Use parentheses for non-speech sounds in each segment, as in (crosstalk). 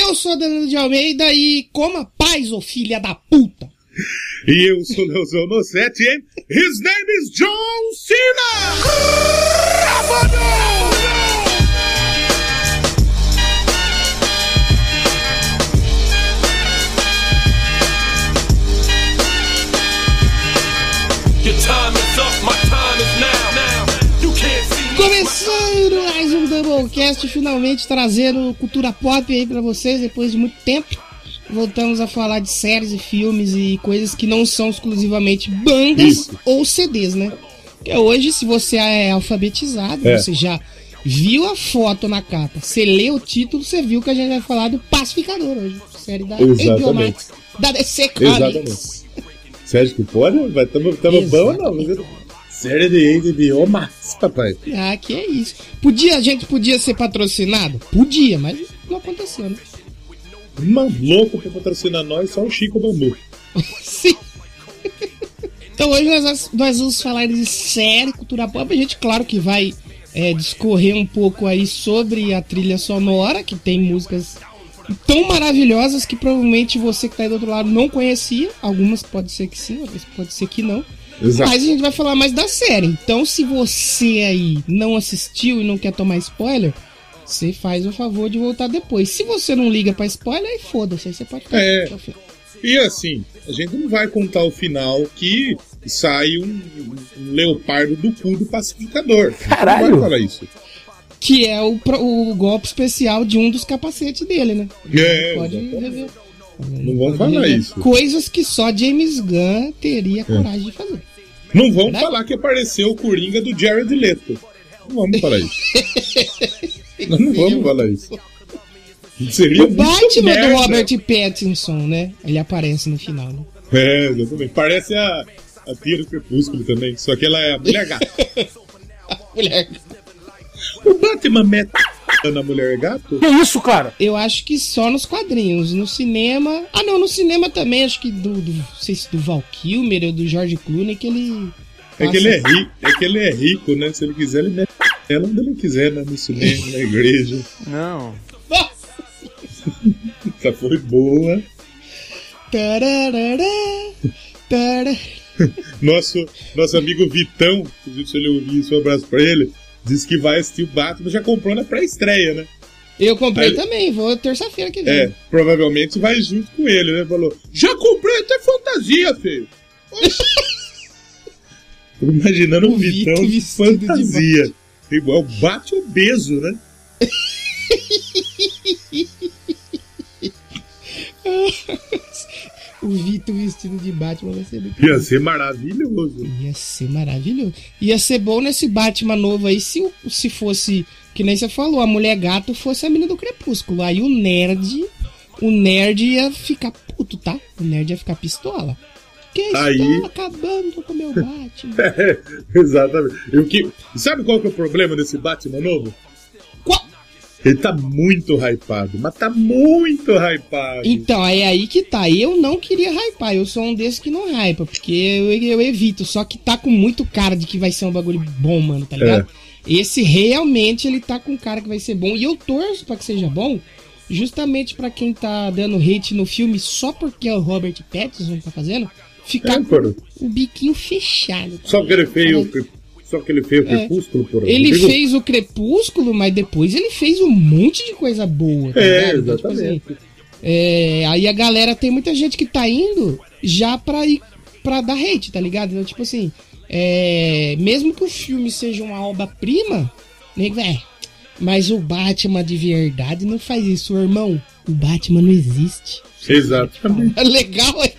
Eu sou Danilo de Almeida e coma paz, ô filha da puta. E eu sou Leozão Nossetti, hein? His name is John Cena! Your Doublecast, finalmente trazendo cultura pop aí pra vocês depois de muito tempo. Voltamos a falar de séries e filmes e coisas que não são exclusivamente bandas Isso. ou CDs, né? Porque hoje, se você é alfabetizado, É. você já viu a foto na capa, você lê o título, você viu que a gente vai falar do Pacificador hoje. Série da Exatamente. HBO Max, da DC Comics. Exatamente. Sérgio que pode? Tamo bom ou não? Série de HBO Max, papai. Ah, que é isso. Podia, a gente podia ser patrocinado? Podia, mas não aconteceu, né? Uma louco pra patrocinar nós, só o Chico Bambu. (laughs) Sim. Então hoje nós, nós vamos falar de série, cultura pop. A gente, claro que vai é, discorrer um pouco aí sobre a trilha sonora, que tem músicas tão maravilhosas que provavelmente você que tá aí do outro lado não conhecia. Algumas pode ser que sim, outras pode ser que não. Exato. Mas a gente vai falar mais da série. Então, se você aí não assistiu e não quer tomar spoiler, você faz o favor de voltar depois. Se você não liga pra spoiler, aí foda-se, aí você pode ficar É. até o final. E assim, a gente não vai contar o final que sai um, um leopardo do cu do pacificador. Caralho! Não vai falar isso. Que é o, o golpe especial de um dos capacetes dele, né? É, Pode exatamente. rever. Não Pode falar isso. Coisas que só James Gunn teria coragem de fazer. Não vamos Né? falar que apareceu o Coringa do Jared Leto. Não vamos falar isso. Nós (laughs) não vamos falar isso. Seria O Batman merda. do Robert Pattinson, né? Ele aparece no final, né? É, exatamente. Parece a, a tia do Crepúsculo também, só que ela é a mulher gato. (laughs) Mulher. o Batman mete na mulher gato? Que isso, cara? Eu acho que só nos quadrinhos. No cinema. Ah, não, no cinema também, acho que do. do não sei se do Val Kilmer ou do George Clooney, que ele. É que, ele é rico, é que ele é rico, né? Se ele quiser, ele mete ela onde ele quiser, né? No cinema, na igreja. Não. (laughs) Essa foi boa. Tararara, tara- (laughs) Nosso, nosso amigo Vitão, se ele ouvir isso, um abraço pra ele, disse que vai assistir o Batman, já comprou na pré-estreia, né? Eu comprei Aí- também, vou terça-feira que vem. É, provavelmente vai junto com ele, né? Falou, já comprei até fantasia, filho. (laughs) Tô imaginando um O Vitor Vitão de vestido de fantasia. Igual bate obeso, né? (laughs) O Vitor vestido de Batman vai ser muito Ia ser maravilhoso. Ia ser maravilhoso. Ia ser bom nesse Batman novo aí se, o- se fosse, que nem você falou, a mulher gato fosse a menina do crepúsculo. Aí o nerd, o nerd ia ficar puto, tá? O nerd ia ficar pistola. Que Aí- acabando com o meu (laughs) Batman. É, exatamente. Eu que... Sabe qual que é o problema desse Batman novo? Ele tá muito hypado, mas tá muito hypado. Então, é aí que tá. Eu não queria hypar. Eu sou um desses que não hypa, porque eu, eu evito. Só que tá com muito cara de que vai ser um bagulho bom, mano, tá ligado? Esse realmente ele tá com cara que vai ser bom. E eu torço pra que seja bom, justamente pra quem tá dando hate no filme só porque é o Robert Pattinson que tá fazendo, ficar É, com o biquinho fechado. tá Só que ele ligado? Só que ele fez o É. crepúsculo, porra. Ele digo- fez o Crepúsculo, mas depois ele fez um monte de coisa boa. tá É, ligado? Tipo exatamente. assim, é, aí a galera, tem muita gente que tá indo já pra ir pra dar hate, tá ligado? Então, tipo assim, é, mesmo que o filme seja uma obra-prima, nego, é, mas o Batman de verdade não faz isso, irmão. O Batman não existe. Exatamente. (laughs) É legal, é.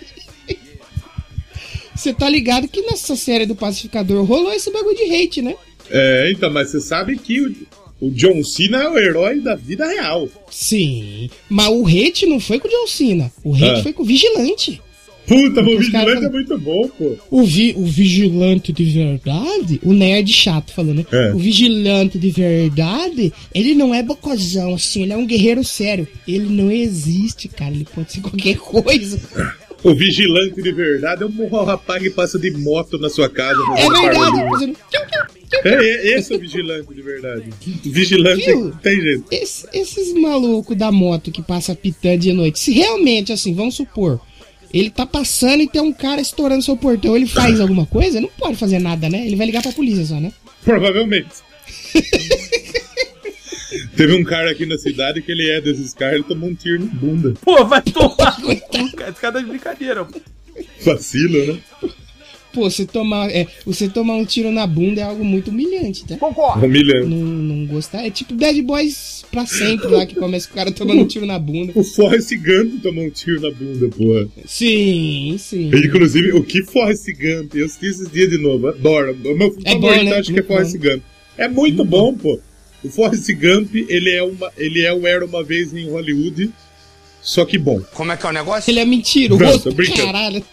Você tá ligado que nessa série do Pacificador rolou esse bagulho de hate, né? É, então, mas você sabe que o, o John Cena é o herói da vida real. Sim, mas o hate não foi com o John Cena. O hate Ah. foi com o Vigilante. Puta, o Vigilante é muito bom, pô. O, vi, o Vigilante de verdade, o nerd chato falando, né? É. O Vigilante de verdade, ele não é bocozão, assim, ele é um guerreiro sério. Ele não existe, cara, ele pode ser qualquer (laughs) coisa. O vigilante de verdade é um rapaz que passa de moto na sua casa. É verdade. É, é, esse é o vigilante de verdade. (laughs) Vigilante Viu? tem jeito. Esse- esses malucos da moto que passa pitando de noite, se realmente, assim, vamos supor, ele tá passando e tem um cara estourando seu portão, ele faz (laughs) alguma coisa? Não pode fazer nada, né? Ele vai ligar pra polícia só, né? Provavelmente. (laughs) Teve um cara aqui na cidade que ele é desses caras, ele tomou um tiro na bunda. Pô, vai tomar no cu, cara. Esse cara tá de brincadeira. pô. Vacilo, né? Pô, você tomar, é, você tomar um tiro na bunda é algo muito humilhante, tá? Humilhante. Não, não gostar. É tipo Bad Boys pra sempre lá, que começa com o cara tomando um tiro na bunda. O Forrest Gump tomou um tiro na bunda, porra. Sim, sim. Inclusive, o que Forrest Gump? Eu assisti esses dias de novo, adoro. O meu É bom, favorito né? acho que é Muito Forrest Gump. É muito bom, pô. O Forrest Gump, ele é uma, ele é o Era Uma Vez em Hollywood, só que bom. Como é que é o negócio? Ele é mentiroso, Não, tô brincando. caralho.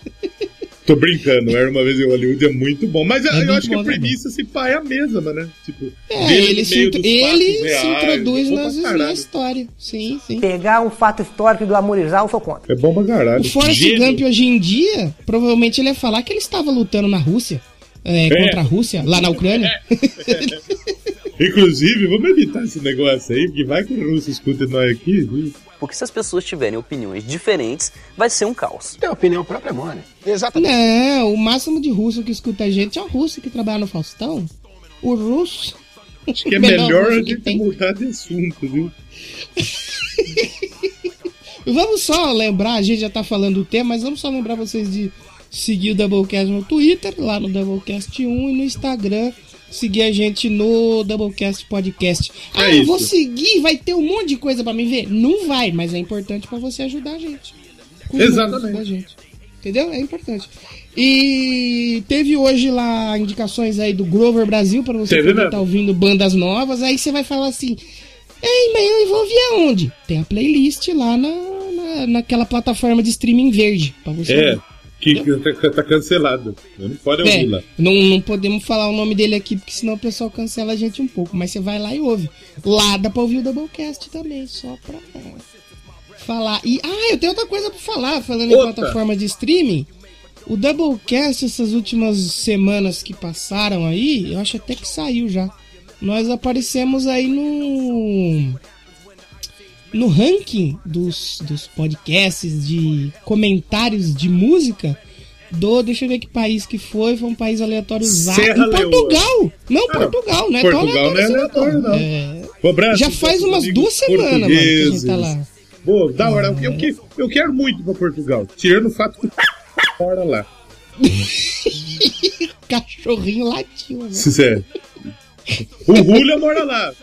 Tô brincando, Era Uma Vez em Hollywood é muito bom. Mas eu, É eu acho que a também. premissa se pá é a mesma, né? Tipo, É, ele, se, intro- ele fatos se reais, introduz é nas, na história. Sim, sim. Pegar um fato histórico e glamorizar, eu sou contra. É bom pra caralho. O Forrest Gênio. Gump hoje em dia, provavelmente ele ia falar que ele estava lutando na Rússia. é, contra a Rússia, lá na (laughs) Ucrânia. (laughs) Inclusive, vamos evitar esse negócio aí, porque vai que o russo escuta nós aqui. viu? Porque se as pessoas tiverem opiniões diferentes, vai ser um caos. Tem opinião própria, mano. Não, o máximo de russo que escuta a gente é o russo que trabalha no Faustão. O russo. Acho que é (laughs) o melhor a gente mudar de assunto, viu? (laughs) Vamos só lembrar, a gente já tá falando do tema, mas vamos só lembrar vocês de seguir o Doublecast no Twitter, lá no Doublecast 1 e no Instagram. Seguir a gente no Doublecast Podcast. Ah, eu vou seguir, vai ter um monte de coisa pra me ver? Não vai, mas é importante pra você ajudar a gente. Exatamente. da gente. Entendeu? É importante. E teve hoje lá indicações aí do Grover Brasil pra você mesmo. tá ouvindo bandas novas. Aí você vai falar assim: Ei, mas eu vou ouvir aonde? Tem a playlist lá na, na, naquela plataforma de streaming verde. Pra você É, ouvir. Que, tá, tá cancelado. Não pode ouvir É, lá. não, não podemos falar o nome dele aqui, porque senão o pessoal cancela a gente um pouco. Mas você vai lá e ouve. Lá dá pra ouvir o Doublecast também, só pra falar. E, ah, eu tenho outra coisa pra falar, falando em Outra. plataforma de streaming. O Doublecast, essas últimas semanas que passaram aí, eu acho até que saiu já. Nós aparecemos aí no. No ranking dos, dos podcasts de comentários de música do. Deixa eu ver que país que foi. Foi um país aleatório usado. Em. Portugal! Não, Ah, Portugal, não é Portugal não é assim, aleatório, não. É, abraço já faz umas duas semanas, mano, que a gente tá lá. Pô, da hora. Eu, que- eu quero muito pra Portugal. Tirando o fato que (laughs) mora lá. (laughs) Cachorrinho latiu, né? Sincero. O Julio mora lá.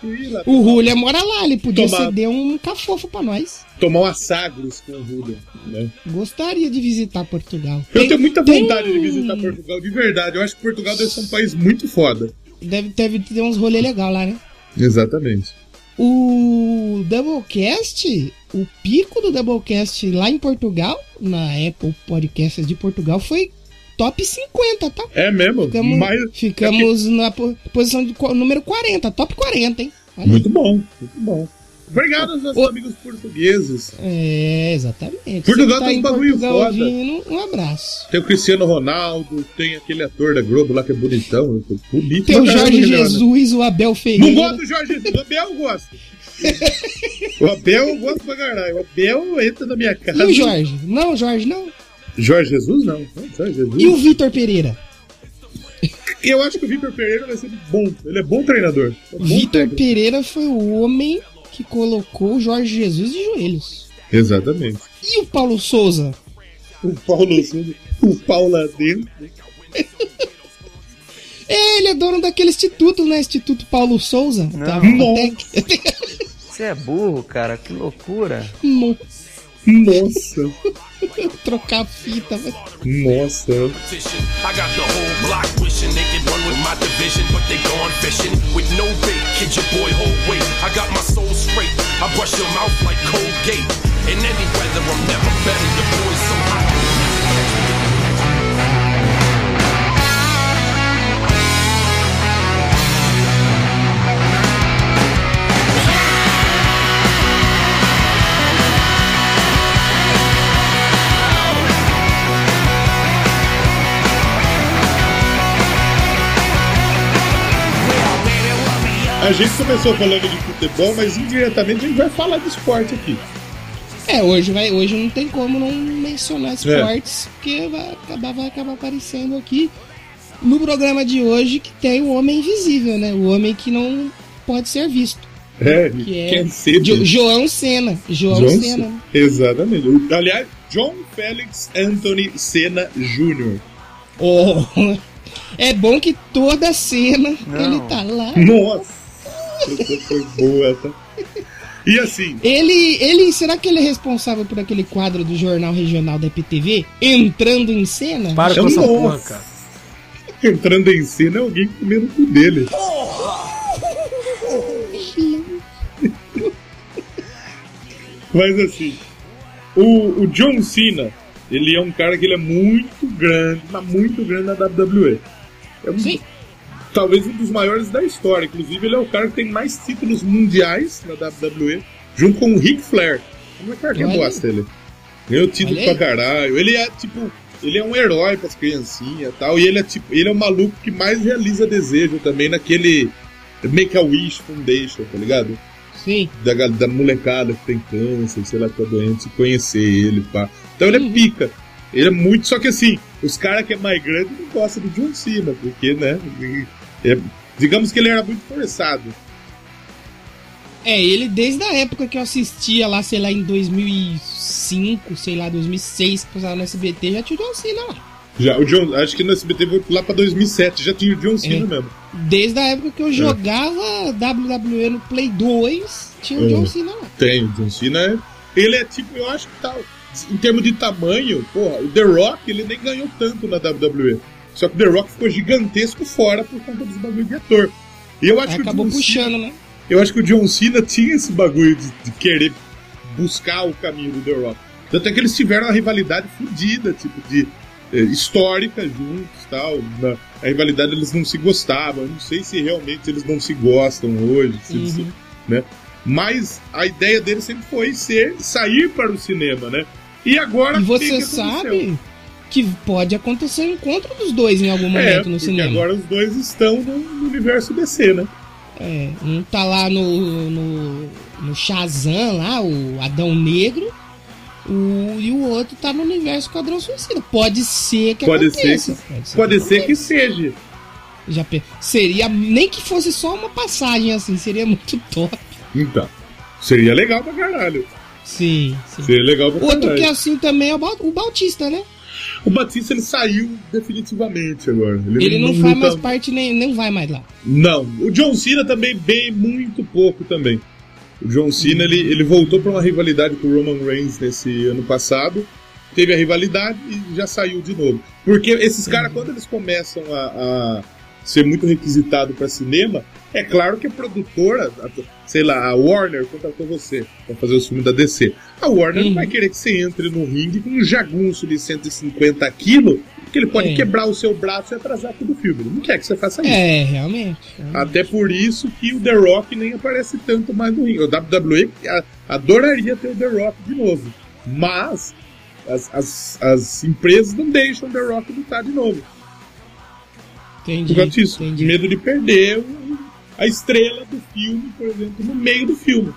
O Julia mora lá, ele podia Tomar- ceder um cafofo pra nós. tomar uma sagres com o Julio. Né? Gostaria de visitar Portugal. Eu Tem- tenho muita tem vontade de um- visitar Portugal, de verdade. Eu acho que Portugal deve ser um país muito foda. Deve, deve ter uns rolês legais lá, né? Exatamente. O Doublecast, o pico do Doublecast lá em Portugal, na Apple Podcasts de Portugal, foi top 50, tá? É mesmo? Ficamos, Mas, ficamos na po- posição de número 40, top 40, hein? Olha aí. Muito bom, muito bom. Obrigado aos nossos Ô. amigos portugueses. É, exatamente. Portugal Você tem em uns bagulho foda. ouvindo, um abraço. Tem o Cristiano Ronaldo, tem aquele ator da Globo lá que é bonitão. Bonito Tem o Jorge homem. Jesus, o Abel Ferreira. Não gosto do Jorge Jesus, o Abel eu gosto. (laughs) o Abel eu gosto pra caralho. O Abel entra na minha casa. E o Jorge? Não, Jorge, não. Jorge Jesus não. Não, Jorge Jesus. E o Vitor Pereira? Eu acho que o Vitor Pereira vai ser bom. Ele é bom treinador. É Vitor. Pereira foi o homem que colocou o Jorge Jesus de joelhos. Exatamente. E o Paulo Souza? O Paulo Souza, o Paulo lá dentro. É, ele é dono daquele instituto, né? Instituto Paulo Souza. Tá, Nossa. até- Você é burro, cara, que loucura. Mo- Nossa. (laughs) Trocar a fita, velho. Nossa. competition. I got the whole block wishing they could run with my division, but they gone fishing with no bait. Kid your boy whole weight. I got my soul straight. I brush your mouth like Colgate. In any weather, I'm never better. Your boy's so A gente começou falando de futebol, mas indiretamente a gente vai falar de esporte aqui. É, hoje, vai, hoje não tem como não mencionar esportes, porque vai acabar, vai acabar aparecendo aqui no programa de hoje que tem o Homem Invisível, né? O homem que não pode ser visto. É, Que é Jo-. João Senna. João, John Senna. Cena. Exatamente. Aliás, John Felix Anthony Senna Jr. Oh, (laughs) é bom que toda cena Não. ele tá lá. Nossa! Essa foi boa, tá? E assim, Ele, ele, será que ele é responsável por aquele quadro do Jornal Regional da EPTV? Entrando em cena? Para com essa porra, cara. entrando em cena é alguém comendo o cu dele. Mas assim, o, o John Cena, ele é um cara que ele é muito grande, mas muito grande na WWE. É um, Sim. Talvez um dos maiores da história. Inclusive, ele é o cara que tem mais títulos mundiais na WWE, junto com o Ric Flair. Como é que é bosta ele? Ganhou título Olha pra caralho. Ele é tipo. Ele é um herói pras criancinhas e tal. E ele é tipo. Ele é o maluco que mais realiza desejo também naquele Make a Wish Foundation, tá ligado? Sim. Da, da molecada que tem câncer, sei lá, que tá doente, conhecer ele, pá. Então ele é Uhum. pica. Ele é muito. Só que assim, os caras que é mais grande não gostam do John Cena, porque, né? É- digamos que ele era muito forçado. É, ele desde a época que eu assistia lá, sei lá, em 2005, sei lá, 2006, que passava no SBT, já tinha o John Cena lá. Já, o John, acho que no SBT foi lá pra 2007, já tinha o John Cena É. mesmo. Desde a época que eu jogava WWE no Play 2, tinha o É. John Cena lá. Tem, o John Cena é. Ele é tipo, eu acho que tá. Em termos de tamanho, porra, o The Rock ele nem ganhou tanto na WWE. Só que o The Rock ficou gigantesco fora por conta dos bagulho de ator. E eu acho Aí que acabou John Cena- puxando, né? Eu acho que o John Cena tinha esse bagulho de, de querer buscar o caminho do The Rock. Tanto é que eles tiveram uma rivalidade fodida, tipo, de eh, histórica juntos tal. Na, a rivalidade eles não se gostavam. Eu não sei se realmente eles não se gostam hoje. se eles Uhum. né? Mas a ideia dele sempre foi ser sair para o cinema, né? E agora E você sabe que pode acontecer um encontro dos dois em algum É, momento no porque cinema. agora os dois estão no, no universo DC, né? É, um tá lá no, no, no Shazam lá, o Adão Negro, o, e o outro tá no universo Quadrão Suicida. Pode ser que Pode aconteça. ser que, pode ser que seja. Já seria, nem que fosse só uma passagem assim, seria muito (laughs) top. Então, seria legal pra caralho. Sim, sim. Seria legal pra Outro caralho. que é assim também é o o Bautista, né? O Batista ele saiu definitivamente agora. Ele, Ele não, faz luta- mais parte, nem não vai mais lá. Não. O John Cena também bem muito pouco também. O John Cena ele, ele voltou pra uma rivalidade com o Roman Reigns nesse ano passado. Teve a rivalidade e já saiu de novo. Porque esses caras, quando eles começam a, a ser muito requisitados pra cinema, é claro que a produtora, a- sei lá, a Warner contratou você pra fazer o filme da DC. A Warner não Uhum. vai querer que você entre no ringue com um jagunço de 150 quilos, que ele pode É. quebrar o seu braço e atrasar todo o filme. Ele não quer que você faça isso. É, realmente. Até por isso que o The Rock nem aparece tanto mais no ringue. O WWE a- adoraria ter o The Rock de novo. Mas as, as, as empresas não deixam o The Rock lutar de novo. Entendi. Por causa disso. entendi. Medo de perder a estrela do filme, por exemplo, no meio do filme.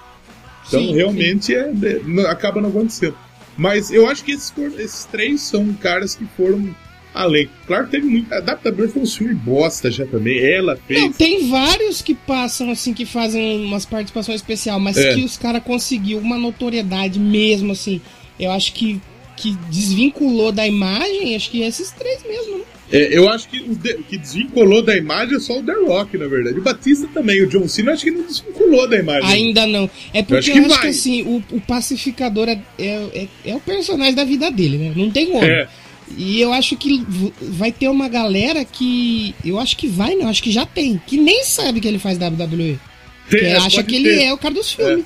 Então Sim, realmente é, é, acaba não acontecendo. Mas eu acho que esses, esses três são caras que foram além. Claro que teve muito. A WWE foi um filme bosta já também. Ela fez. Não, tem vários que passam assim, que fazem umas participações especial, mas É. que os caras conseguiu uma notoriedade mesmo, assim. Eu acho que, que desvinculou da imagem, acho que esses três mesmo, né? É, eu acho que o de- que desvinculou da imagem é só o The Rock, na verdade. O Batista também, o John Cena, eu acho que não desvinculou da imagem. Ainda não. É porque eu acho acho que que, vai. assim, o, o pacificador é, é, é, é o personagem da vida dele, né? Não tem como. É, E eu acho que vai ter uma galera que. Eu acho que vai, não, acho que já tem. Que nem sabe que ele faz WWE. tem- Que é, acha que ele ter. é o cara dos filmes.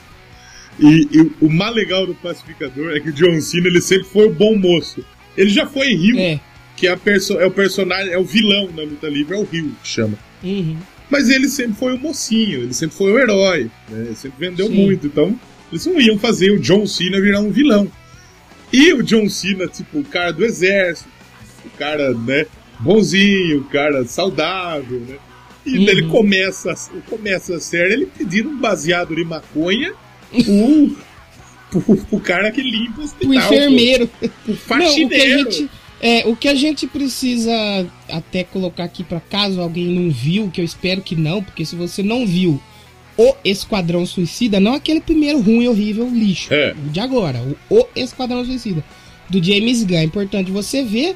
E, e o mais legal do pacificador é que o John Cena ele sempre foi o bom moço. Ele já foi Rio, É. que é, é o personagem, é o vilão na luta livre, é o Rio que chama. Uhum. Mas ele sempre foi o mocinho, ele sempre foi o herói, né? Ele sempre vendeu Sim. muito. Então, eles não iam fazer o John Cena virar um vilão. E o John Cena, tipo, o cara do exército, o cara, né, bonzinho, o cara saudável, né? E Uhum. ele começa, começa a série ele pedindo um baseado de maconha pro, (laughs) pro, pro cara que limpa o hospital. O enfermeiro. pô, Pro Não, o que a faxineiro. gente. É, o que a gente precisa até colocar aqui pra caso alguém não viu, que eu espero que não, porque se você não viu o Esquadrão Suicida, não aquele primeiro ruim, horrível, lixo, É. o de agora, o, o Esquadrão Suicida, do James Gunn. É importante você ver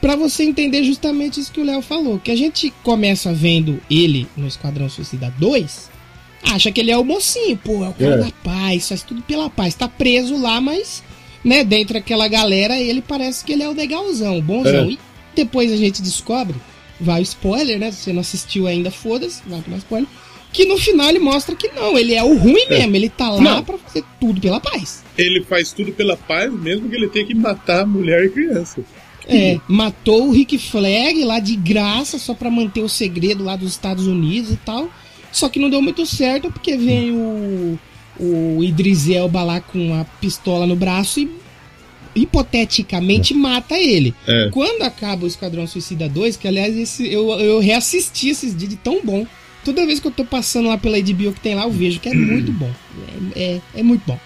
pra você entender justamente isso que o Léo falou, que a gente começa vendo ele no Esquadrão Suicida 2, acha que ele é o mocinho, pô, é o cara É. da paz, faz tudo pela paz, tá preso lá, mas né, dentro daquela galera, ele parece que ele é o legalzão, o bonzão. É. E depois a gente descobre, vai o spoiler, né? Se você não assistiu ainda, foda-se, vai tomar spoiler. Que no final ele mostra que não, ele é o ruim mesmo, ele tá lá Não. pra fazer tudo pela paz. Ele faz tudo pela paz, mesmo que ele tenha que matar mulher e criança. É, matou o Rick Flag lá de graça, só pra manter o segredo lá dos Estados Unidos e tal. Só que não deu muito certo, porque vem o, o Idris Elba lá com a pistola no braço e hipoteticamente mata ele. É. Quando acaba o Esquadrão Suicida 2, que aliás esse, eu, eu reassisti esses dias de tão bom. Toda vez que eu tô passando lá pela HBO que tem lá, eu vejo que é muito bom. É, é, é muito bom.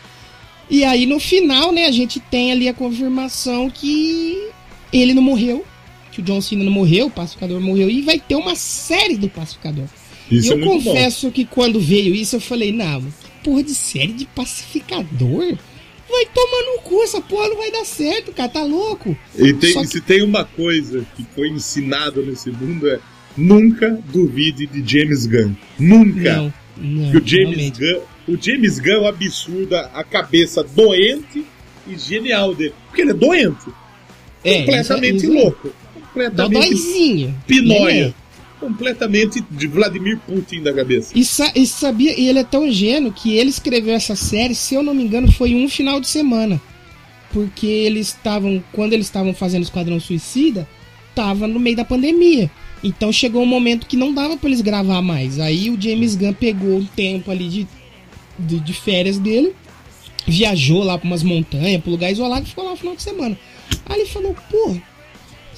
E aí no final, né, a gente tem ali a confirmação que ele não morreu, que o John Cena não morreu, o pacificador morreu, e vai ter uma série do pacificador. Isso e eu é confesso que quando veio isso, eu falei, não, porra de série de pacificador? Vai tomar no cu, essa porra não vai dar certo, cara, tá louco? E tem- que- se tem uma coisa que foi ensinado nesse mundo é nunca duvide de James Gunn. Nunca. Não, não, o James realmente. Gunn, o James Gunn é um absurdo, a cabeça doente e genial dele. Porque ele é doente, É, completamente é- é louco, completamente Dodóizinho. pinóia. Completamente de Vladimir Putin da cabeça. E, sa- e sabia, e ele é tão gênio que ele escreveu essa série, se eu não me engano, foi um final de semana. Porque eles estavam, quando eles estavam fazendo Esquadrão Suicida, tava no meio da pandemia. Então chegou um momento que não dava pra eles gravar mais. Aí o James Gunn pegou um tempo ali de, de, de férias dele, viajou lá pra umas montanhas, um lugar isolado e ficou lá no final de semana. Aí ele falou, pô,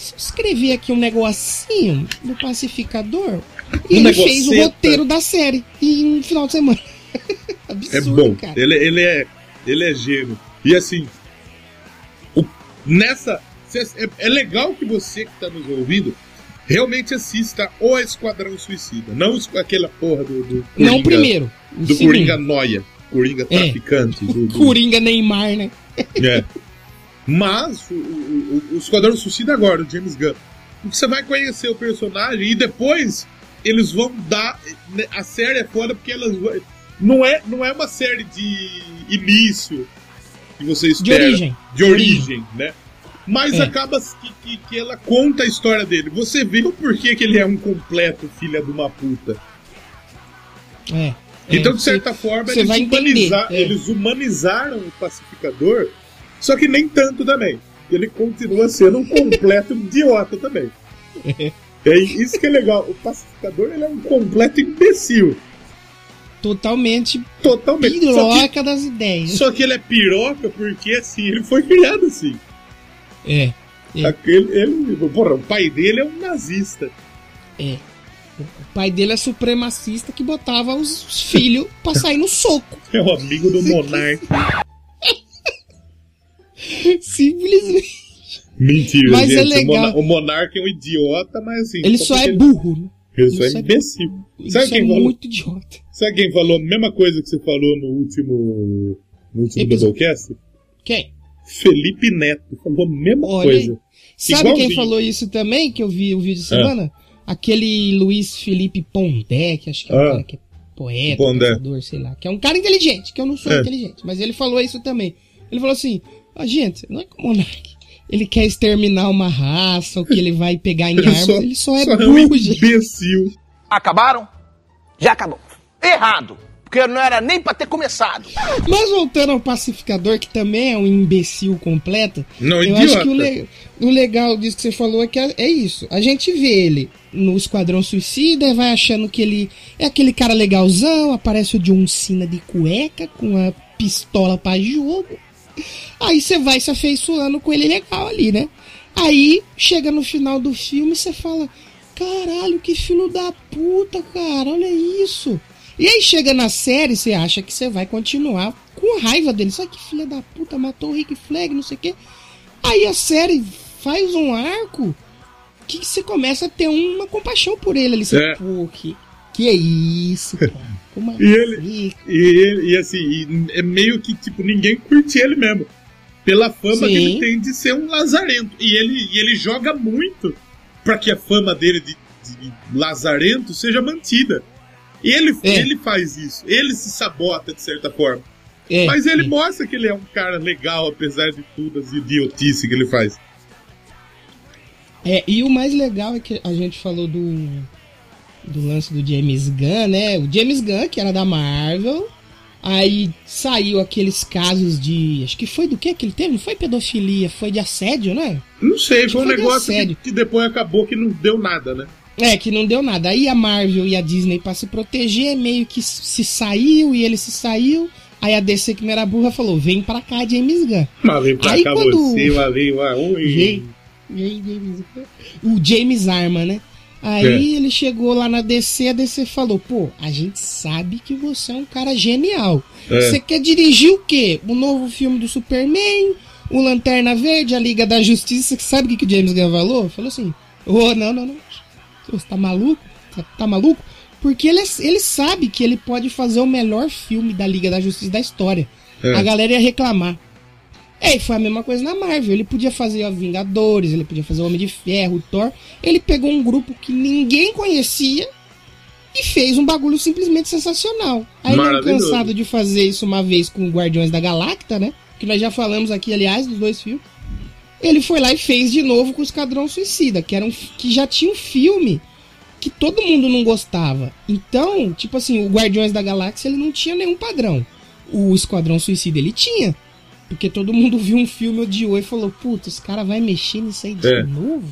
se eu escrever aqui um negocinho do pacificador, e Um ele fez o roteiro da série em um final de semana. (laughs) É Absurdo, bom, cara. ele, ele é ele é gênio. E assim, o- nessa é, é legal que você que tá nos ouvindo realmente assista o Esquadrão Suicida, não aquela porra do, do Não o primeiro. do. Coringa Noia, Coringa É. traficante, do, do- (laughs) Coringa Neymar, né? É. (laughs) Mas o, o, o, Esquadrão Suicida agora, o James Gunn. Porque você vai conhecer o personagem e depois eles vão dar. né, A série é foda porque elas. Não é, não é uma série de início que você espera. origem. De origem, né? Mas É. acaba que, que, que ela conta a história dele. Você vê o porquê que ele é um completo filho de uma puta. É. Então, É, de certa forma, você eles, vai entender, humaniza- é. eles humanizaram o pacificador, só que nem tanto também. Ele continua sendo um completo idiota também. (laughs) É isso que é legal. O pacificador ele é um completo imbecil. Totalmente Totalmente. Piroca das ideias. que, só que ele é piroca porque assim, ele foi criado assim. É. É. Aquele, ele, porra, o pai dele é um nazista. O pai dele é supremacista que botava os os filhos pra sair no soco. É o amigo do monarca. Simplesmente. Mentira, Mas gente. é legal. O monarca é um idiota, mas assim. Ele só é burro, né? Ele só é é- imbecil. Isso Sabe é quem falou? muito idiota. Sabe quem falou a mesma coisa que você falou no último. No último. Doublecast? Quem? Felipe Neto falou a mesma Olha coisa. Sabe quem Igualzinho. falou isso também, que eu vi o vídeo de Ah. semana? Aquele Luiz Felipe Pondé, que acho que é um Ah. cara que é poeta, pensador, sei lá. Que é um cara inteligente, que eu não sou É. inteligente. Mas ele falou isso também. Ele falou assim, "Ó, gente, não é que o Monark, ele quer exterminar uma raça, ou que ele vai pegar em Ele armas, só- ele só é só burro, um gente. imbecil. Acabaram? Já acabou. Errado. Porque não era nem pra ter começado. Mas voltando ao pacificador, que também é um imbecil completo, Não, eu idiota. acho que o, le- o legal disso que você falou é que é, é isso. A gente vê ele no Esquadrão Suicida e vai achando que ele é aquele cara legalzão, aparece o John Cena de cueca, com a pistola pra jogo. Aí você vai se afeiçoando com ele legal ali, né? Aí chega no final do filme e você fala: caralho, que filho da puta, cara, olha isso. E aí chega na série, você acha que você vai continuar com raiva dele. Só que filha da puta matou o Rick Flag, não sei o quê. Aí a série faz um arco que você começa a ter uma compaixão por ele ali. Você, É. pô, que, que é isso, cara? E ele-? E, ele- e assim, e é meio que, tipo, ninguém curte ele mesmo. Pela fama que Sim. ele tem de ser um lazarento. E ele, e ele joga muito pra que a fama dele de, de lazarento seja mantida. E ele, É. ele faz isso. Ele se sabota de certa forma. É, Mas ele é. mostra que ele é um cara legal, apesar de tudo as idiotices que ele faz. É, e o mais legal é que a gente falou do, do lance do James Gunn, né? O James Gunn, que era da Marvel, aí saiu aqueles casos de. Acho que foi do que que ele teve? Não foi pedofilia, foi de assédio, né? Não sei, foi um de negócio que, que depois acabou que não deu nada, né? É, que não deu nada. Aí a Marvel e a Disney, pra se proteger, meio que se saiu e ele se saiu. Aí a DC, que não era burra, falou: vem pra cá, James Gunn. Mas vem pra Aí cá quando- você, mas vem. Oi. Vem. Aí, James Gunn? O James Arma, né? Aí ele chegou lá na DC, a DC falou: pô, a gente sabe que você é um cara genial. É. Você quer dirigir o quê? O novo filme do Superman, o Lanterna Verde, a Liga da Justiça. Você sabe o que, que o James Gunn falou? Falou assim: ô, não, não, não. Você tá maluco? Tá, tá maluco? Porque ele, é- ele sabe que ele pode fazer o melhor filme da Liga da Justiça da história. É. A galera ia reclamar. É, e foi a mesma coisa na Marvel. Ele podia fazer o Vingadores, ele podia fazer o Homem de Ferro, o Thor. Ele pegou um grupo que ninguém conhecia e fez um bagulho simplesmente sensacional. Aí não Maravilhoso. cansado de fazer isso uma vez com o Guardiões da Galacta, né? Que nós já falamos aqui, aliás, dos dois filmes. Ele foi lá e fez de novo com o Esquadrão Suicida, que era um que já tinha um filme que todo mundo não gostava. Então, tipo assim, o Guardiões da Galáxia ele não tinha nenhum padrão. O Esquadrão Suicida ele tinha. Porque todo mundo viu um filme, odiou e falou: Puta, os caras vão mexer nisso aí de É. novo?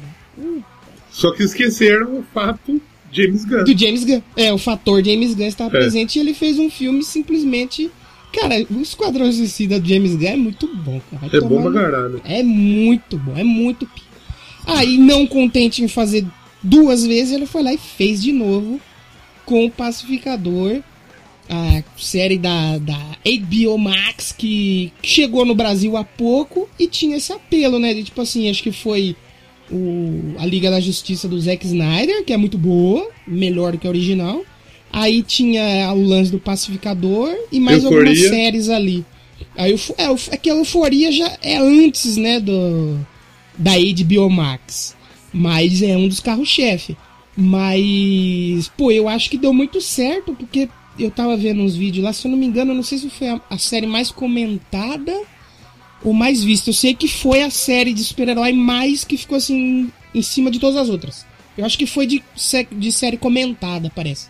Só que esqueceram o fato James Gunn. Do James Gunn. É, o fator James Gunn estava É. presente e ele fez um filme simplesmente. Cara, o Esquadrão Suicida do James Gunn é muito bom, cara. Vai É bom pra caralho. É muito bom, é muito. Aí, não contente em fazer duas vezes, ele foi lá e fez de novo com o Pacificador, a série da, da HBO Max, que chegou no Brasil há pouco e tinha esse apelo, né? De tipo assim, acho que foi o, a Liga da Justiça do Zack Snyder, que é muito boa, melhor do que a original. Aí tinha o lance do Pacificador e mais Euforia. algumas séries ali. Aí, é, é que a Euforia já é antes, né, do, da HBO Max. Mas é um dos carros-chefe. Mas, pô, eu acho que deu muito certo, porque eu tava vendo uns vídeos lá, se eu não me engano, eu não sei se foi a, a série mais comentada ou mais vista. Eu sei que foi a série de super-herói mais que ficou assim em cima de todas as outras. Eu acho que foi de, de série comentada, parece.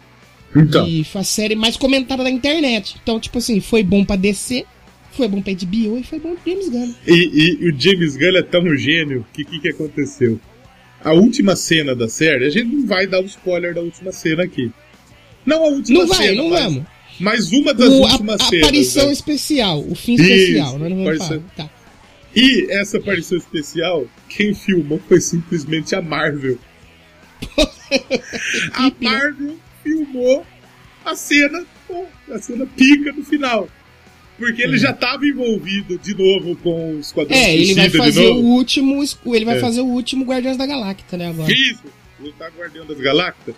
Então, E foi a série mais comentada da internet. Então, tipo assim, foi bom pra DC, foi bom pra HBO e foi bom pra James Gunn. e, e o James Gunn é tão gênio que o que, que aconteceu? A última cena da série, a gente não vai dar o spoiler da última cena aqui. Não a última Não vai, cena, não mas, vamos. mas uma das O, a, últimas a cenas. aparição né? especial, o fim Isso, especial, nós não vamos falar. Tá. E essa aparição especial, quem filmou foi simplesmente a Marvel. (laughs) a Marvel filmou a cena, a cena pica no final. Porque ele já estava envolvido de novo com o Esquadrão É, ele vai fazer o último, ele vai É. fazer o último Guardiões da Galacta, né, agora. Isso, ele tá Guardião das Galactas.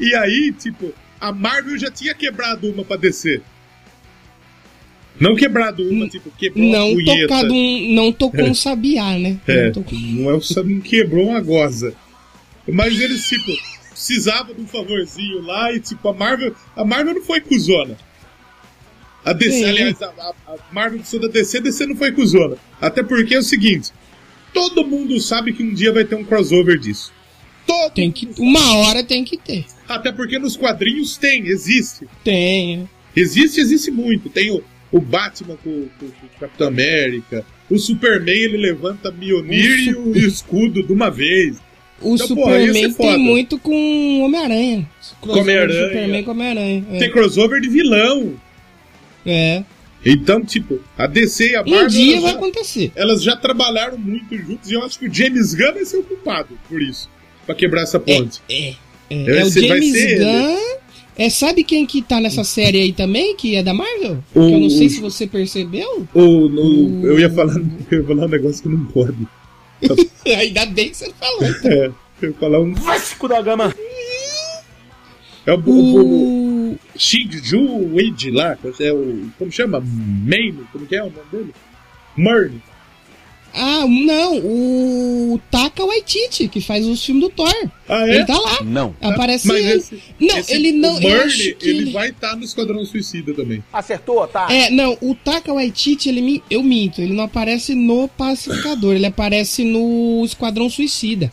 E aí, tipo, a Marvel já tinha quebrado uma pra descer. Não quebrado uma, tipo, quebrou uma Não punheta. tocado um, não tocou (laughs) um sabiá, né? É, Não tocou- não é o não quebrou uma goza. Mas eles, tipo, precisavam de um favorzinho lá e, tipo, a Marvel. A Marvel não foi cuzona. A DC, Sim. aliás, a, a- Marvel precisou da DC, a DC não foi cuzona. Até porque é o seguinte: todo mundo sabe que um dia vai ter um crossover disso. Todo Tem que, uma hora tem que ter. Até porque nos quadrinhos tem, existe. Tem. Existe, existe muito. Tem o, o Batman com, com- com o Capitão América. O Superman ele levanta Mjolnir e o escudo de uma vez. O Então, porra, Superman foda. tem muito com Homem-Aranha. Homem-Aranha. Superman com Homem-Aranha. É. Tem crossover de vilão. É. Então, tipo, a DC e a Um Marvel dia elas, vai já, acontecer. elas já trabalharam muito juntos e eu acho que o James Gunn vai ser o culpado por isso. pra quebrar essa ponte. É, é, Vai é o James. Gunn. É, sabe quem que tá nessa série aí também, que é da Marvel? O- que eu não sei o- se você percebeu. Ou no- eu, ia falar, eu ia falar um negócio que não pode. (laughs) Ainda bem que você falou. É, eu ia falar um. Vasco da Gama. É o, o, o O... Shinju Wade lá, é o. Como chama? Maine? Como que é o nome dele? Murray. Ah, não, o Taka Waititi, que faz os filmes do Thor. Ah, é? Ele tá lá. Não. Aparece Mas ele. esse- não, esse- ele não. Que ele, vai estar no Esquadrão Suicida também. Acertou, tá? É, não, o Taka Waititi, ele me... eu minto, ele não aparece no Pacificador, ele aparece no Esquadrão Suicida.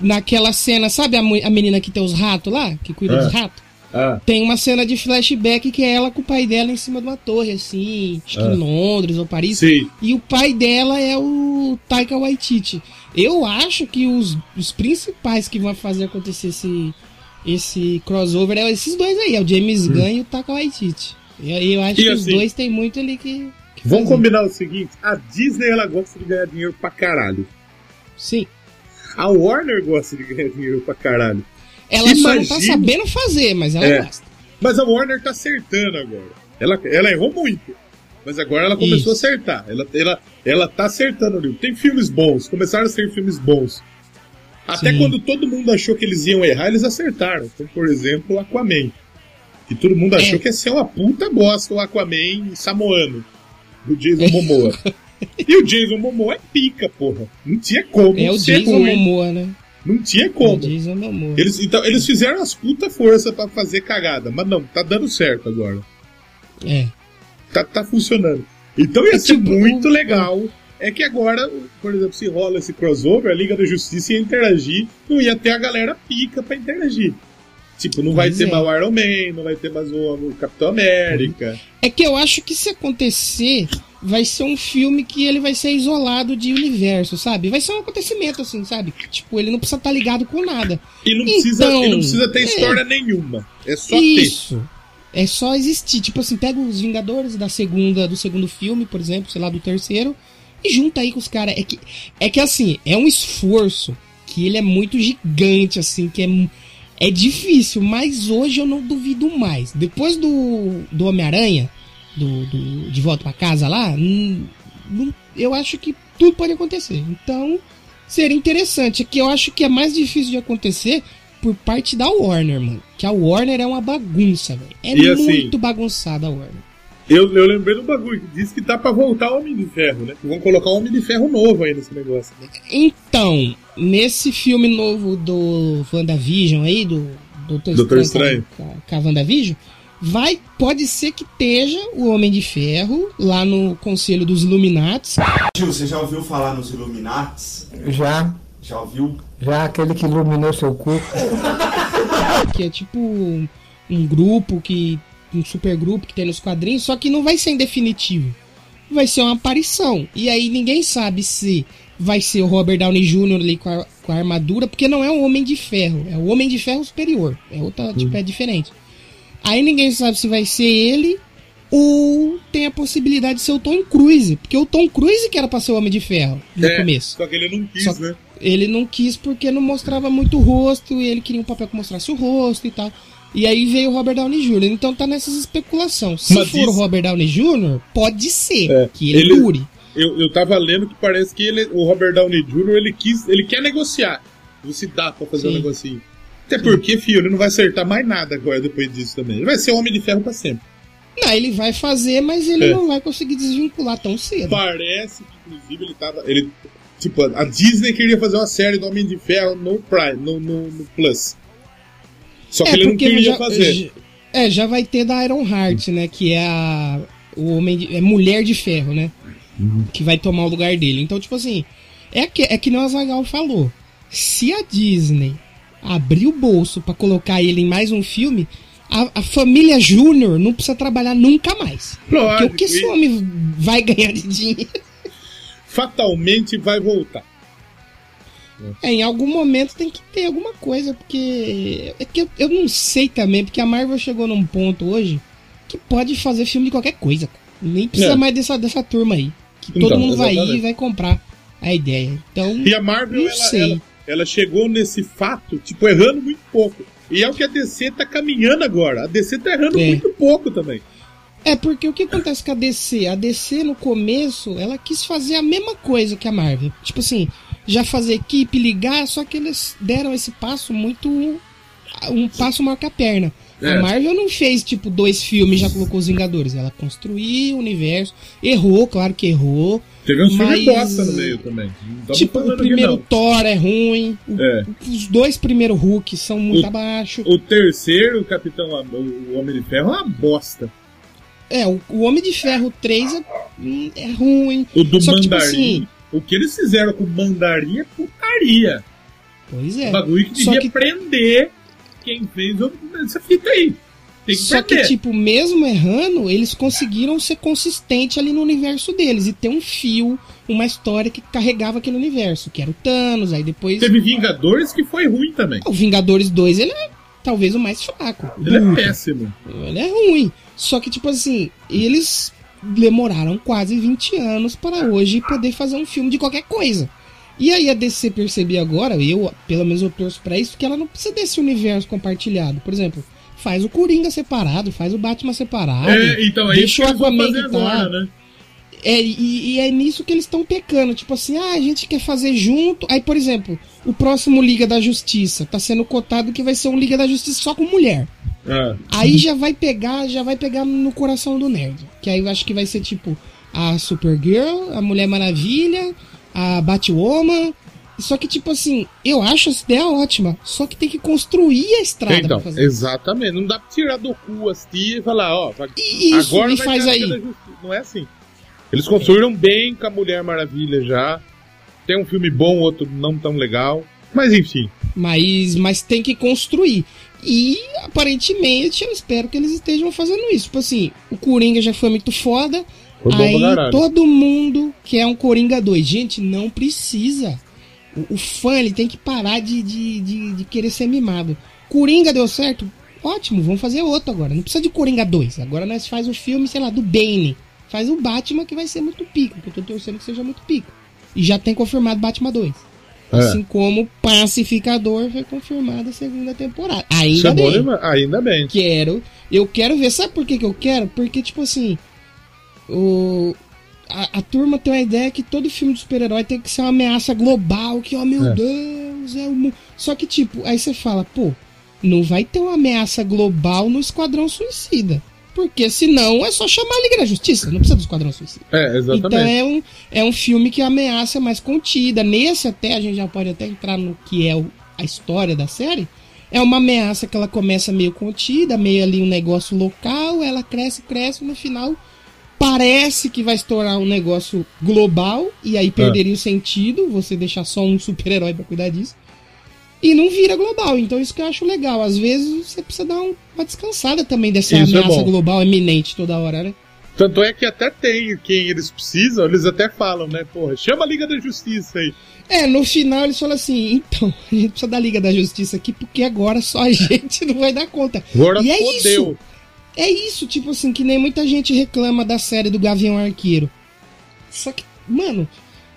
Naquela cena, sabe a, a menina que tem os ratos lá, que cuida Ah. dos ratos? Ah, Tem uma cena de flashback que é ela com o pai dela em cima de uma torre, assim, acho que Ah. em Londres ou Paris. sim. E o pai dela é o Taika Waititi. Eu acho que os, os principais que vão fazer acontecer esse, esse crossover é esses dois aí, é o James Gunn e o Taika Waititi. Eu, eu acho E que os assim, dois tem muito ali que. que Vamos fazer. combinar o seguinte: a Disney ela gosta de ganhar dinheiro pra caralho. Sim. A Warner gosta de ganhar dinheiro pra caralho. Ela só não tá sabendo fazer, mas ela É. gosta. Mas a Warner tá acertando agora. Ela, ela errou muito. Mas agora ela começou Isso. a acertar. Ela, ela, ela tá acertando ali. Tem filmes bons. Começaram a ser filmes bons. Até Sim. quando todo mundo achou que eles iam errar, eles acertaram. Como, por exemplo, Aquaman. Que todo mundo achou É. que ia ser uma puta bosta o Aquaman samoano. Do Jason Momoa. (laughs) e o Jason Momoa é pica, porra. Não tinha como É o Jason ruim. Momoa, né? Não tinha como. Eles, então, eles fizeram as puta força pra fazer cagada, mas não, tá dando certo agora. É. Tá, tá funcionando. Então ia É ser tipo, muito legal. É que agora, por exemplo, se rola esse crossover, a Liga da Justiça ia interagir, não ia ter a galera pica pra interagir. Tipo, não vai Pois ter é. mais o Iron Man, não vai ter mais o Capitão América. É que eu acho que se acontecer, vai ser um filme que ele vai ser isolado de universo, sabe? Vai ser um acontecimento, assim, sabe? Tipo, ele não precisa estar ligado com nada. E não, precisa, Então, e não precisa ter é. história nenhuma. É só Isso. É só existir. Tipo assim, pega os Vingadores da segunda, do segundo filme, por exemplo, sei lá, do terceiro, e junta aí com os caras. É que, é que assim, é um esforço que ele é muito gigante, assim, que é, é difícil, mas hoje eu não duvido mais. Depois do, do Homem-Aranha, do, do- de volta pra casa lá, hum, hum, eu acho que tudo pode acontecer. Então, seria interessante. É que eu acho que é mais difícil de acontecer por parte da Warner, mano. Que a Warner é uma bagunça, velho. É E assim- muito bagunçada a Warner. Eu, eu lembrei do bagulho que disse que tá pra voltar o Homem de Ferro, né? Que vão colocar um Homem de Ferro novo aí nesse negócio. né? Então, nesse filme novo do WandaVision aí, do Doutor, Doutor Estranho, Com, a- com a WandaVision, vai, pode ser que esteja o Homem de Ferro lá no Conselho dos Illuminates. Gil, você já ouviu falar nos Illuminates? Já, Já ouviu? já aquele que iluminou seu cu. que é tipo um, um grupo que. um super grupo que tem nos quadrinhos, só que não vai ser em definitivo. Vai ser uma aparição. E aí ninguém sabe se vai ser o Robert Downey Jr. ali com a, com a armadura, porque não é o Homem de Ferro, é o Homem de Ferro superior. É outra, tipo, é diferente. Aí ninguém sabe se vai ser ele ou tem a possibilidade de ser o Tom Cruise, porque o Tom Cruise que era pra ser o Homem de Ferro no É, começo. Só que ele não quis, Só- né? Ele não quis porque não mostrava muito o rosto e ele queria um papel que mostrasse o rosto e tal. E aí veio o Robert Downey Jr. Então tá nessas especulações. Se Mas for o isso- Robert Downey Jr., pode ser É, que ele, ele- dure. Eu, eu tava lendo que parece que ele, o Robert Downey Jr. ele quis, ele quer negociar. Se dá pra fazer um Sim. negocinho. Até porque, filho, ele não vai acertar mais nada agora depois disso também. Ele vai ser Homem de Ferro pra sempre. Não, ele vai fazer, mas ele É. não vai conseguir desvincular tão cedo. Parece que, inclusive, ele tava. Ele, tipo, a Disney queria fazer uma série do Homem de Ferro no Prime, no, no, no Plus. Só que ele não queria já, fazer. já- é, já vai ter da Iron Heart, né? Que é a. O homem de, é Mulher de Ferro, né? Uhum. Que vai tomar o lugar dele. Então, tipo assim. É que, é que nem o Azagal falou. Se a Disney abrir o bolso pra colocar ele em mais um filme, a, a família Júnior não precisa trabalhar nunca mais. Porque Lógico, o que esse homem vai ganhar de dinheiro? fatalmente vai voltar. É, em algum momento tem que ter alguma coisa, porque. É que eu, eu não sei também, porque a Marvel chegou num ponto hoje que pode fazer filme de qualquer coisa. Nem precisa É. mais dessa, dessa turma aí. Que Então, todo mundo vai ir exatamente. e vai comprar a ideia. Então, E a Marvel, não ela, sei. ela, ela chegou nesse fato, tipo, errando muito pouco. E é o que a DC tá caminhando agora. A DC tá errando É. muito pouco também. É porque o que acontece com a DC? A DC no começo, ela quis fazer a mesma coisa que a Marvel. Tipo assim, já fazer equipe, ligar, só que eles deram esse passo muito. um passo maior que a perna. É. A Marvel não fez, tipo, dois filmes e já colocou os Vingadores. Ela construiu o universo. Errou, claro que errou. Teve uns Mas- filmes bosta no meio também. Tipo, o primeiro. Thor é ruim. o- É. Os dois primeiros Hulk são muito O- abaixo. O terceiro, o Capitão o Homem de Ferro, é uma bosta. É, o, o Homem de Ferro 3 é, hum, é ruim. O do Só que, tipo Mandarim. assim- O que eles fizeram com o Mandarim é putaria. Pois O é. bagulho que devia que- prender quem fez o- essa fita aí. Tem que Só que, tipo, mesmo errando, eles conseguiram ser consistentes ali no universo deles e ter um fio, uma história que carregava aquele universo, que era o Thanos, aí depois. Teve Vingadores que foi ruim também. O Vingadores 2, ele é talvez o mais fraco. Ele é péssimo. Ele é ruim. Só que, tipo assim, eles demoraram quase 20 anos para hoje poder fazer um filme de qualquer coisa. E aí a DC perceber agora, eu, pelo menos eu torço pra isso, que ela não precisa desse universo compartilhado. Por exemplo, faz o Coringa separado, faz o Batman separado. É, então, é isso deixa que o Aquaman que agora, né? É, e, e é nisso que eles estão pecando. Tipo assim, ah, a gente quer fazer junto. Aí, por exemplo, o próximo Liga da Justiça tá sendo cotado que vai ser um Liga da Justiça só com mulher. Ah, Aí já vai pegar, já vai pegar no coração do nerd. Que aí eu acho que vai ser tipo a Supergirl, a Mulher Maravilha, a Batwoman. Só que, tipo assim, eu acho essa ideia ótima. Só que tem que construir a estrada então, pra fazer. exatamente. Não dá pra tirar do cu assistir e falar, ó, Isso, agora vai faz aí. Não é assim. Eles construíram bem com a Mulher Maravilha já. Tem um filme bom, outro não tão legal. Mas enfim. Mas, mas tem que construir. E aparentemente eu espero que eles estejam fazendo isso. Tipo assim, o Coringa já foi muito foda. Foi aí todo mundo quer um Coringa 2. Gente, não precisa. O, o fã ele tem que parar de, de, de, de querer ser mimado. Coringa deu certo? Ótimo, vamos fazer outro agora. Não precisa de Coringa 2. Agora nós faz o filme, sei lá, do Bane. Faz o Batman que vai ser muito pico, que eu tô torcendo que seja muito pico. E já tem confirmado Batman 2. É. Assim como Pacificador foi confirmada a segunda temporada. Ainda é bom bem. Ainda bem. Quero. Eu quero ver. Sabe por que, que eu quero? Porque, tipo assim. O. A, a turma tem uma ideia que todo filme de super-herói tem que ser uma ameaça global, que, oh meu É. Deus, é o mu-" Só que, tipo, aí você fala, pô, não vai ter uma ameaça global no Esquadrão Suicida. Porque senão é só chamar a Liga da Justiça, não precisa do Esquadrão Suicida. É, exatamente. Então é um, é um filme que a ameaça é mais contida. Nesse até, a gente já pode até entrar no que é o- a história da série. É uma ameaça que ela começa meio contida, meio ali um negócio local, ela cresce, cresce, no final parece que vai estourar um negócio global, e aí perderia o sentido você deixar só um super-herói pra cuidar disso. E não vira global, então isso que eu acho legal. Às vezes você precisa dar um- uma descansada também dessa Isso é ameaça bom. global eminente toda hora, né? Tanto é que até tem quem eles precisam, eles até falam, né? Porra, chama a Liga da Justiça aí. É, no final eles falam assim, então, (laughs) a gente precisa da Liga da Justiça aqui, porque agora só a (laughs) gente não vai dar conta. Agora e é fodeu. isso. É isso, tipo assim, que nem muita gente reclama da série do Gavião Arqueiro. Só que, mano,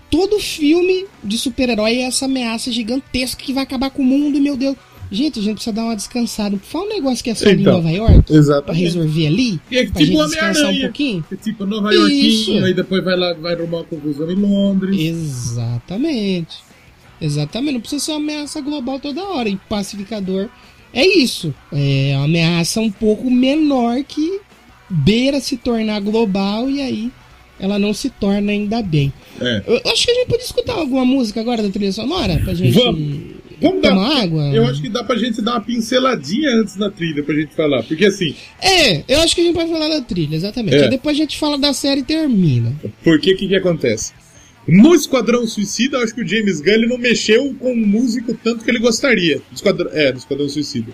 todo filme de super-herói é essa ameaça gigantesca que vai acabar com o mundo, meu Deus. Gente, a gente precisa dar uma descansada. Fala um negócio que é só Então, Nova York, pra Exatamente. resolver ali, E é pra tipo gente descansar um pouquinho. É tipo Nova. Yorkinho, aí depois vai lá, vai arrumar uma confusão em Londres. Exatamente. Exatamente. Não precisa ser uma ameaça global toda hora. E pacificador é isso. É uma ameaça um pouco menor que beira se tornar global e aí ela não se torna ainda bem. É. Eu acho que a gente pode escutar alguma música agora da trilha sonora pra gente Vamos. Vamos dar. tomar água. Eu acho que dá pra gente dar uma pinceladinha antes na trilha pra gente falar. Porque assim, É, eu acho que a gente pode falar da trilha, exatamente. É. Depois a gente fala da série e termina. porque o que, que acontece? No Esquadrão Suicida, eu acho que o James Gunn ele não mexeu com o músico tanto que ele gostaria. No Esquadrão, é, no Esquadrão Suicida.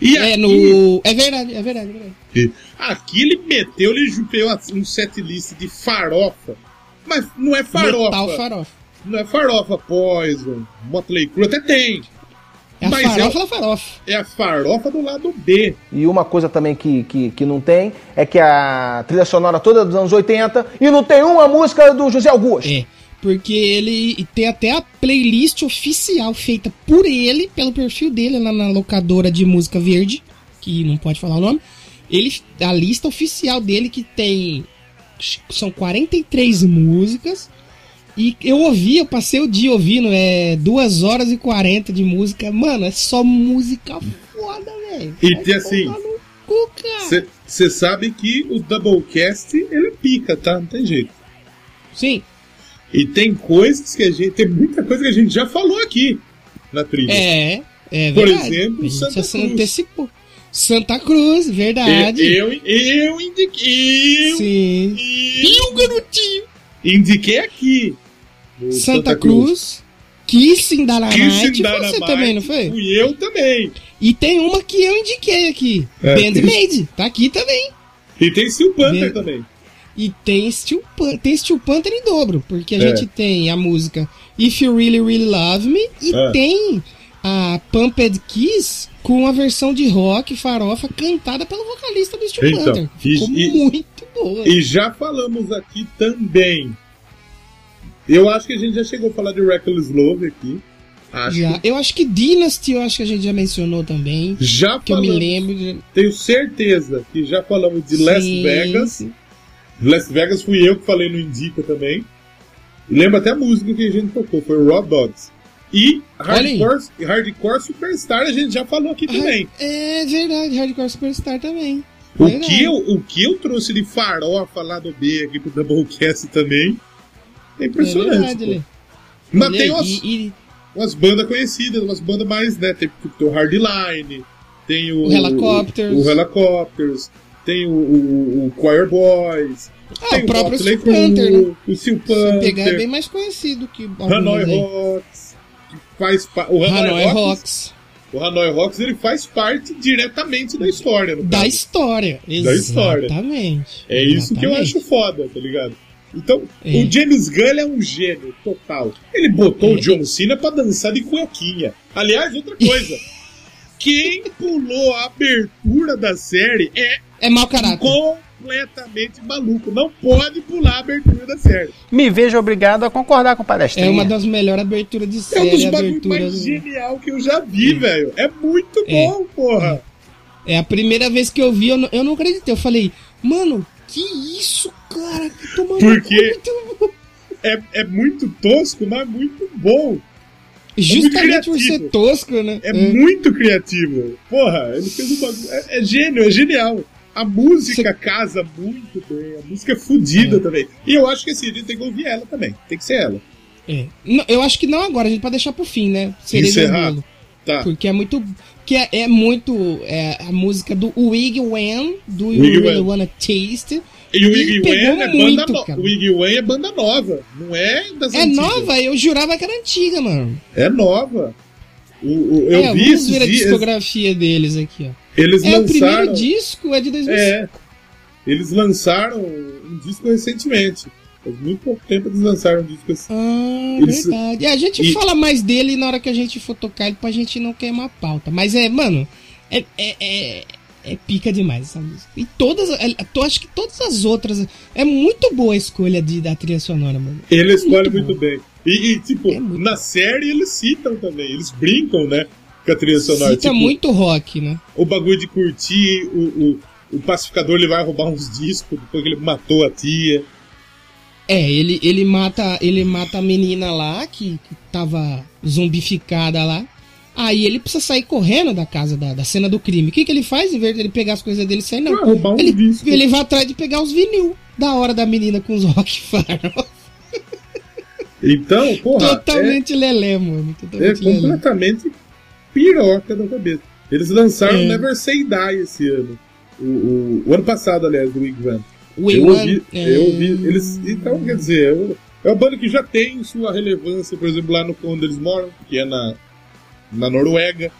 E É, aqui, no. É verdade, é verdade, é verdade. aqui ele meteu, ele fez um setlist de farofa. Mas não é farofa. Metal farofa. Não é farofa Poison, Motley Crue, até tem. É a Mas farofa é- da farofa. É a farofa do lado B. E uma coisa também que, que, que não tem é que a trilha sonora toda dos anos 80 e não tem uma música do José Augusto. É. Porque ele tem até a playlist oficial feita por ele, pelo perfil dele lá na locadora de música verde, que não pode falar o nome. Ele, a lista oficial dele que tem são 43 músicas. E eu ouvi, eu passei o dia ouvindo, é 2 horas e 40 de música. Mano, é só música foda, velho. E tem assim. Você sabe que o Doublecast ele é pica, tá? Não tem jeito. Sim, E tem coisas que a gente. Tem muita coisa que a gente já falou aqui na trilha. é. É Por verdade. exemplo, Santa Cruz. antecipou. Santa Cruz, verdade. Eu, eu, eu indiquei. Eu, Sim. eu E o garotinho? indiquei aqui. no Santa, Cruz. Kissing Dynamite. Kissing Foi você Dynamite, também, não foi? Fui eu também. E tem uma que eu indiquei aqui. É. Bandmade. Tá aqui também. E tem Steel Panther também. E tem Steel, Pan- tem Steel Panther em dobro. Porque a É. gente tem a música If You Really Really Love Me. E É. tem a Pumped Kiss com a versão de rock farofa cantada pelo vocalista do Steel Então, Panther. Ficou e- muito boa. E já falamos aqui também. Eu acho que a gente já chegou a falar de Reckless Love aqui. Acho Já. que Eu acho que Dynasty, eu acho que a gente já mencionou também. já Que eu me falamos. lembro. de- Tenho certeza que já falamos de Las Sim, Vegas. sim. Las Vegas fui eu que falei no Indica também. E lembra até a música que a gente tocou, foi Raw Dogs. E. Hardcore, Hardcore Superstar a gente já falou aqui também. É verdade, Hardcore Superstar também. O Verdade. que, eu, o que eu trouxe de farofa lá do B aqui pro Doublecast também é É impressionante. verdade, pô. Lê. Mas Olha tem umas, e- e umas bandas conhecidas, umas bandas mais, né? Tem, tem o Hardline, tem o. O Helicopters. O, o Helicopters, tem o, o, o Choir Boys. Ah, tem o próprio Steel Panther, né? O Steel se pegar é Panther, bem mais conhecido que Hanoi aí. Rocks. Que faz pa- o Hanoi, Hanoi Rocks, Rocks. O Hanoi Rocks ele faz parte diretamente da história, no Da caso. história. Da história. Exatamente. É isso que eu acho foda, tá ligado? Então, É. o James Gunn é um gênio total. Ele botou É. o John Cena pra dançar de cuequinha. Aliás, outra coisa. (laughs) Quem pulou a abertura da série é É mau caráter. completamente maluco. Não pode pular a abertura da série. Me vejo obrigado a concordar com o É palestrinha. uma das melhores aberturas de É um série. dos bagulhos mais do- genial que eu já vi, velho. É muito É. bom, porra. É a primeira vez que eu vi, eu não, eu não acreditei. Eu falei, mano, que isso, cara? Que tomando Porque- muito. É, é muito tosco, mas muito bom. Justamente por criativo. ser tosco, né? É muito criativo. Porra, ele fez um bagulho. É, é gênio, é genial. A música casa muito bem, a música é fodida É. também. E eu acho que assim, a gente tem que ouvir ela também. Tem que ser ela. É. Não, eu acho que não agora, a gente pode deixar pro fim, né? Cereja Encerrar. bolo. Tá. Porque é muito. Que é, é muito. É, a música do Wig Wen, do Wig You Really. Wanna Taste. E o pegou Wen é muito, banda nova. O Iggy Wen é banda nova. Não é das É antigas. nova, eu jurava que era antiga, mano. É nova. O, o- eu é, vi vamos ver a dias. discografia deles aqui, ó. Eles É, o primeiro lançaram. disco é de 2005. É. Eles lançaram um disco recentemente. Faz muito pouco tempo eles lançaram um disco assim. Ah, Eles- verdade. É, a gente e- fala mais dele na hora que a gente for tocar ele pra gente não queimar a pauta. Mas é, mano, é, é, é, é pica demais essa música. E todas, é, eu acho que todas as outras. É muito boa a escolha de, da trilha sonora, mano. Ele escolhe muito muito, bem. E, e, tipo, É na série eles citam também. Eles brincam, né? Com a trilha sonora. Cita tipo, muito rock, né? o bagulho de curtir, o, o, o pacificador ele vai roubar uns discos depois que ele matou a tia. É, ele, ele mata ele mata a menina lá, que, que tava zombificada lá. Aí ele precisa sair correndo da casa, da, da cena do crime. O que, que ele faz? Em vez de ele pegar as coisas dele e sair, não. Vai roubar uns Ele, discos. ele vai atrás de pegar os vinil da hora da menina com os rock (laughs) farol. Então, porra, Totalmente lelé, mano. é, é Totalmente lelé. Piroca da cabeça. Eles lançaram É. Never Say Die esse ano. O, o, o ano passado, aliás, do Big Van. Eu ouvi, é, eu ouvi eles. Então, quer dizer, eu- é uma banda que já tem sua relevância, por exemplo, lá no onde eles moram, que é na, na Noruega.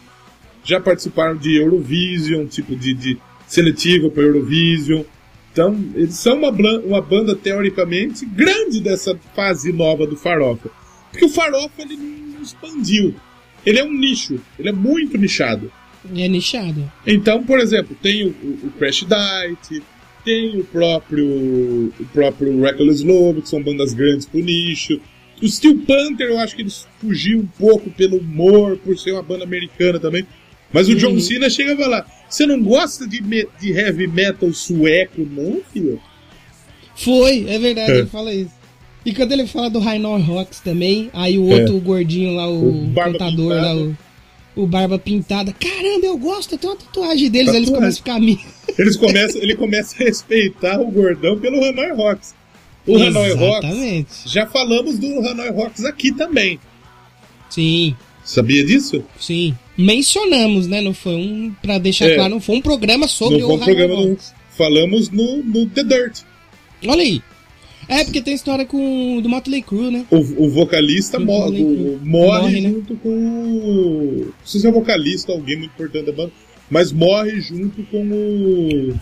Já participaram de Eurovision, tipo de, de seletiva para Eurovision. Então, eles são uma, uma banda teoricamente grande dessa fase nova do Farofa. Porque o Farofa ele não expandiu. Ele é um nicho, ele é muito nichado. É nichado. Então, por exemplo, tem o, o- Crash Diet, tem o próprio, o próprio Reckless Love, que são bandas grandes pro nicho. O Steel Panther, eu acho que eles fugiam um pouco pelo humor, por ser uma banda americana também. Mas o John Uhum. Cena chega a falar: Você não gosta de, me- de heavy metal sueco, não, filho? Foi, é verdade, É. ele fala isso. E quando ele fala do Rainor Rocks também, aí o É. outro gordinho lá, o, O Pintada. lá, o, o Barba Pintada. Caramba, eu gosto, tenho uma tatuagem deles, aí eles Tatuagem. começam a ficar amigos. (laughs) Eles começam, ele começa a respeitar o gordão pelo Hanoi Rocks. O Hanoi Rocks, Exatamente. já falamos do Hanoi Rocks aqui também. Sim, Sabia disso? sim. Mencionamos, né? Não foi um. Pra deixar É. claro, não foi um programa sobre no o bom Rainor programa do, Rocks. falamos no, no The Dirt. Olha aí. É, porque tem história com do Motley Crue, né? O, o vocalista morre, o- morre, né? junto com o. Não sei se é o vocalista ou alguém muito importante da banda, mas morre junto com o.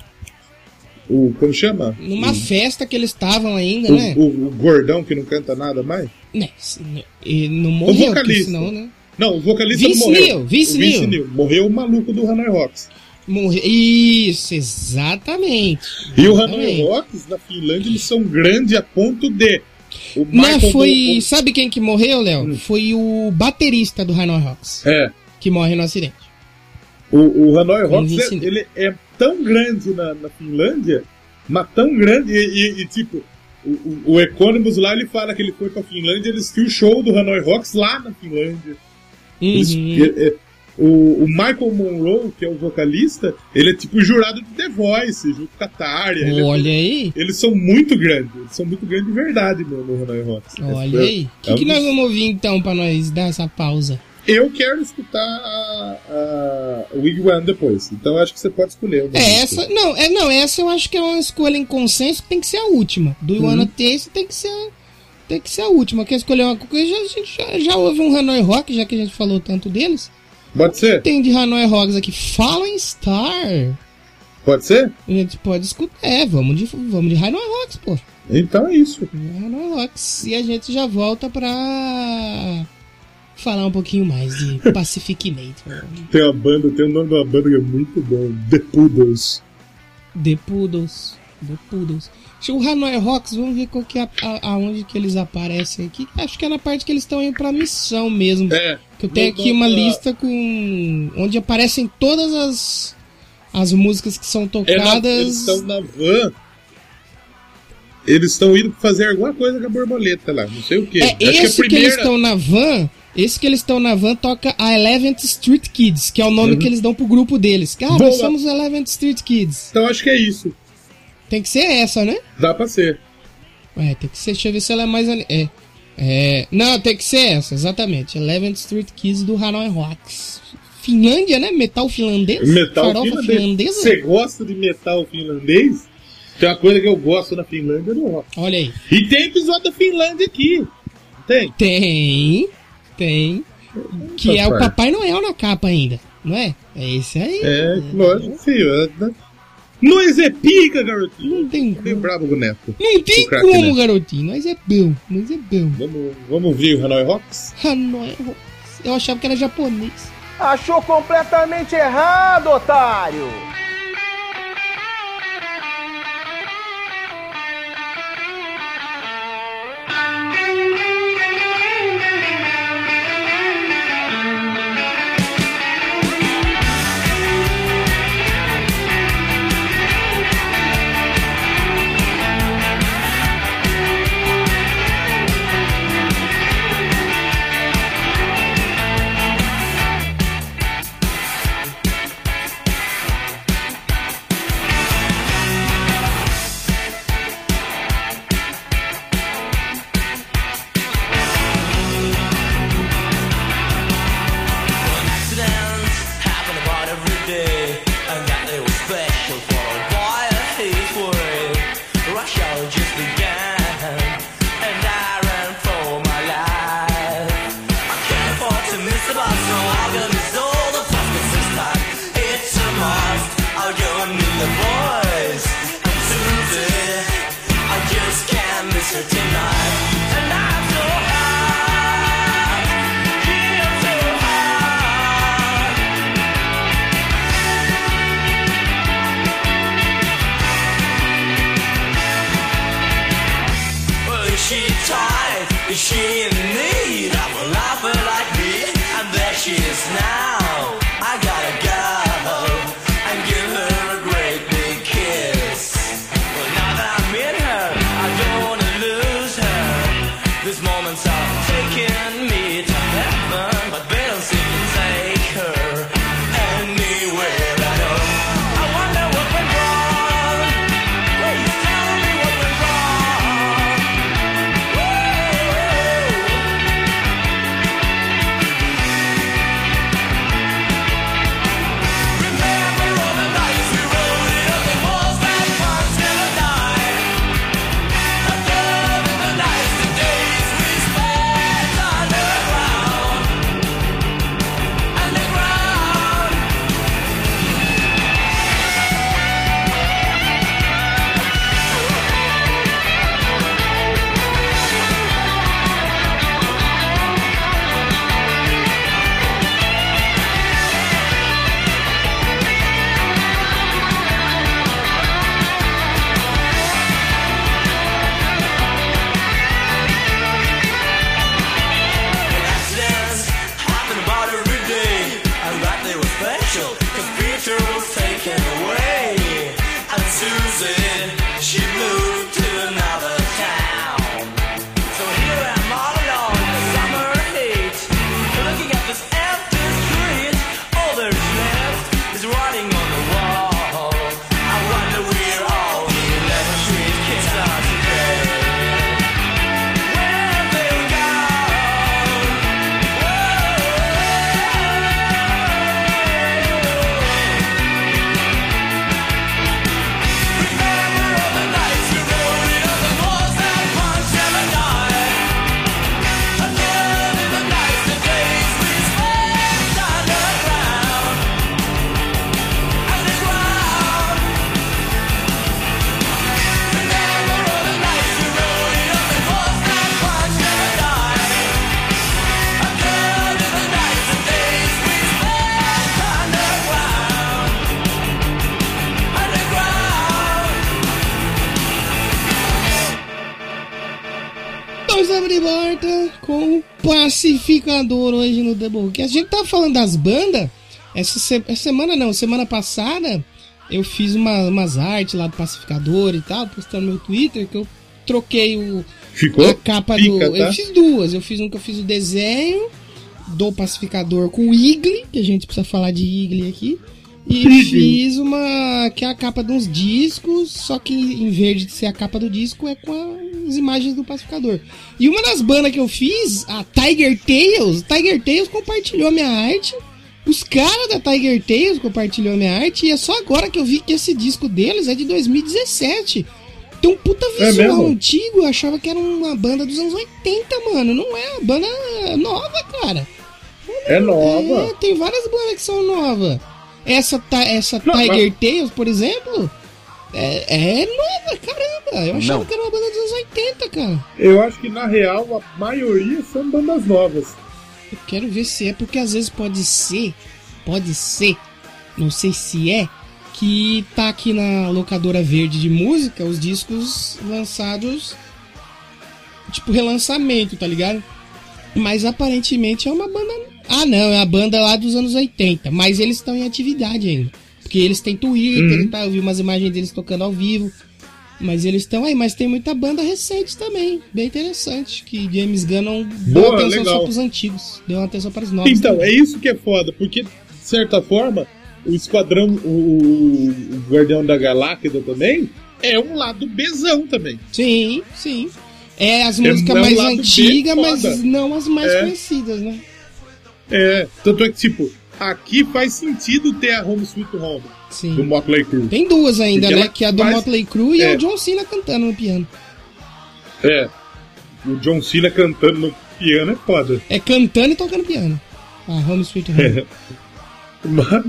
O. Como chama? Numa festa que eles estavam ainda, O, né? o- o gordão que não canta nada mais? Né, né, ele não morreu, porque vocalista. senão, né? Não, o vocalista Vince não morreu. Neil, Vince o Vince Neil. Neil. Morreu o maluco do Hanoi Rocks. Morreu. Isso, exatamente. E o Hanoi. Rocks, na Finlândia, eles são grandes a ponto de. Não, foi. do- Sabe quem que morreu, Léo? Hum. Foi o baterista do Hanoi Rocks, É. que morre no acidente. O, o Hanoi Rocks, é, ele é tão grande na, na Finlândia, mas tão grande, e, e- e, tipo, o, o, Economus lá, ele fala que ele foi pra Finlândia, ele assistiu o show do Hanoi Rocks lá na Finlândia. Eles- Uhum. é- é- o, o Michael Monroe, que é o vocalista, ele é tipo jurado de The Voice, junto com a Tária. ele é- Olha aí, eles são muito grandes, eles são muito grandes de verdade no, no Hanoi Rocks. olha É- aí. O que, é que um nós vamos ouvir então pra nós dar essa pausa? Eu quero escutar a, Wigwam depois, então eu acho que você pode escolher. É essa, não, é não, essa eu acho que é uma escolha em consenso, que tem que ser a última. Do Uhum. Iwana Taste tem que ser tem que ser a última. Quer escolher uma coisa? Já, a gente já, já houve um Hanoi Rock, já que a gente falou tanto deles. Pode ser? Tem de Hanoi Rocks aqui, Fallen Star. Pode ser? A gente pode escutar. É, vamos de, vamos de Hanoi Rocks, pô. Então é isso. Hanoi Rocks. E a gente já volta pra falar um pouquinho mais de (laughs) Pacific Nature. Tem uma banda, tem o nome de uma banda que é muito bom, The Poodles. The Poodles. The Poodles. O Hanoi Rocks, vamos ver qual que é a, aonde que eles aparecem aqui. Acho que é na parte que eles estão indo pra missão mesmo. É. Que eu tenho aqui uma lista com. onde aparecem todas as. as músicas que são É na, tocadas. eles estão na van. Eles estão indo fazer alguma coisa com a borboleta lá, não sei o que. É, esse que eles estão na van. Esse que eles estão na van toca a Eleventh Street Kids, que é o nome que eles dão pro grupo deles. Cara, nós Uhum. Boa. somos Eleventh Street Kids. Então acho que é isso. Tem que ser essa, né? Dá pra ser. É, tem que ser. Deixa eu ver se ela é mais. É. É. Não, tem que ser essa, exatamente. Eleventh Street Kids do Hanoi Rocks. Finlândia, né? Metal finlandês? Metal Farofa finlandês. Você gosta de metal finlandês? Tem uma coisa que eu gosto na Finlândia no rock. Olha aí. E tem episódio da Finlândia aqui. Tem? Tem. Tem. Que é o Papai. Noel na capa ainda, não é? É esse aí. É, lógico, é, né? Nós é pica, garotinho. Não tem bem como. o Neto. Não tem como, né? garotinho. Nós é bom. Nós é bom. Vamos, vamos ver o Hanoi Rocks? Hanoi Rocks. Eu achava que era japonês. Achou completamente errado, otário! Was taken away, and Susan, she moved to another town. Pacificador hoje no Doublecast. A gente tava falando das bandas. Essa, se- essa semana não, semana passada eu fiz uma- umas artes lá do Pacificador e tal, postando no meu Twitter que eu troquei o, Ficou? a capa Pica, do. tá? Eu fiz duas. Eu fiz um que eu fiz o desenho do Pacificador com o Igli, que a gente precisa falar de Igli aqui. E fiz uma que é a capa de uns discos, só que em vez de ser a capa do disco, é com as imagens do pacificador. E uma das bandas que eu fiz, a Tiger Tales, Tiger Tales compartilhou a minha arte. Os caras da Tiger Tales compartilhou a minha arte. E é só agora que eu vi que esse disco deles é de 2017. Tem um puta É visual mesmo? antigo. Eu achava que era uma banda dos anos 80, mano. Não é, a banda é nova, cara. É nova. É, tem várias bandas que são novas. Essa, ta- essa Não, Tiger Tales, por exemplo, é, é nova, caramba. Eu achava Não. que era uma banda dos anos 80, cara. Eu acho que na real a maioria são bandas novas. Eu quero ver se é, porque às vezes pode ser, pode ser, não sei se é, que tá aqui na locadora verde de música os discos lançados, tipo relançamento, tá ligado? Mas aparentemente é uma banda. Ah, não, é a banda lá dos anos 80, mas eles estão em atividade ainda. Porque eles têm Twitter Uhum. e tal, eu vi umas imagens deles tocando ao vivo. Mas eles estão aí, mas tem muita banda recente também, bem interessante. Que James Gunn não deu Boa, atenção legal. só pros antigos, deu atenção para os novos. Então, também. é isso que é foda, porque, de certa forma, o Esquadrão, o, o Guardião da Galáctica também, é um lado bezão também. Sim, sim. É as É músicas um mais antigas, mas não as mais É. conhecidas, né? É, tanto é que, tipo, aqui faz sentido ter a Home Sweet Home, do Sim. Motley Crue. Tem duas ainda, Porque né? Que é a do faz- Motley Crue e É. o John Cena cantando no piano. É, o John Cena cantando no piano é foda. É cantando e tocando piano. A Home Sweet Home. (laughs) Mas,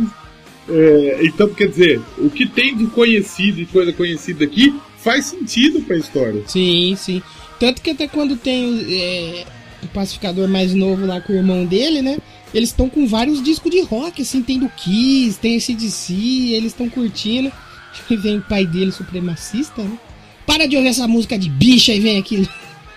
é, então, quer dizer, o que tem de conhecido e coisa conhecida aqui faz sentido pra história. Sim, sim. Tanto que até quando tem é, o pacificador mais novo lá com o irmão dele, né? Eles estão com vários discos de rock, assim, tem do Kiss, tem esse DC, eles estão curtindo. (laughs) E vem o pai dele supremacista, né? Para de ouvir essa música de bicha e vem aqui.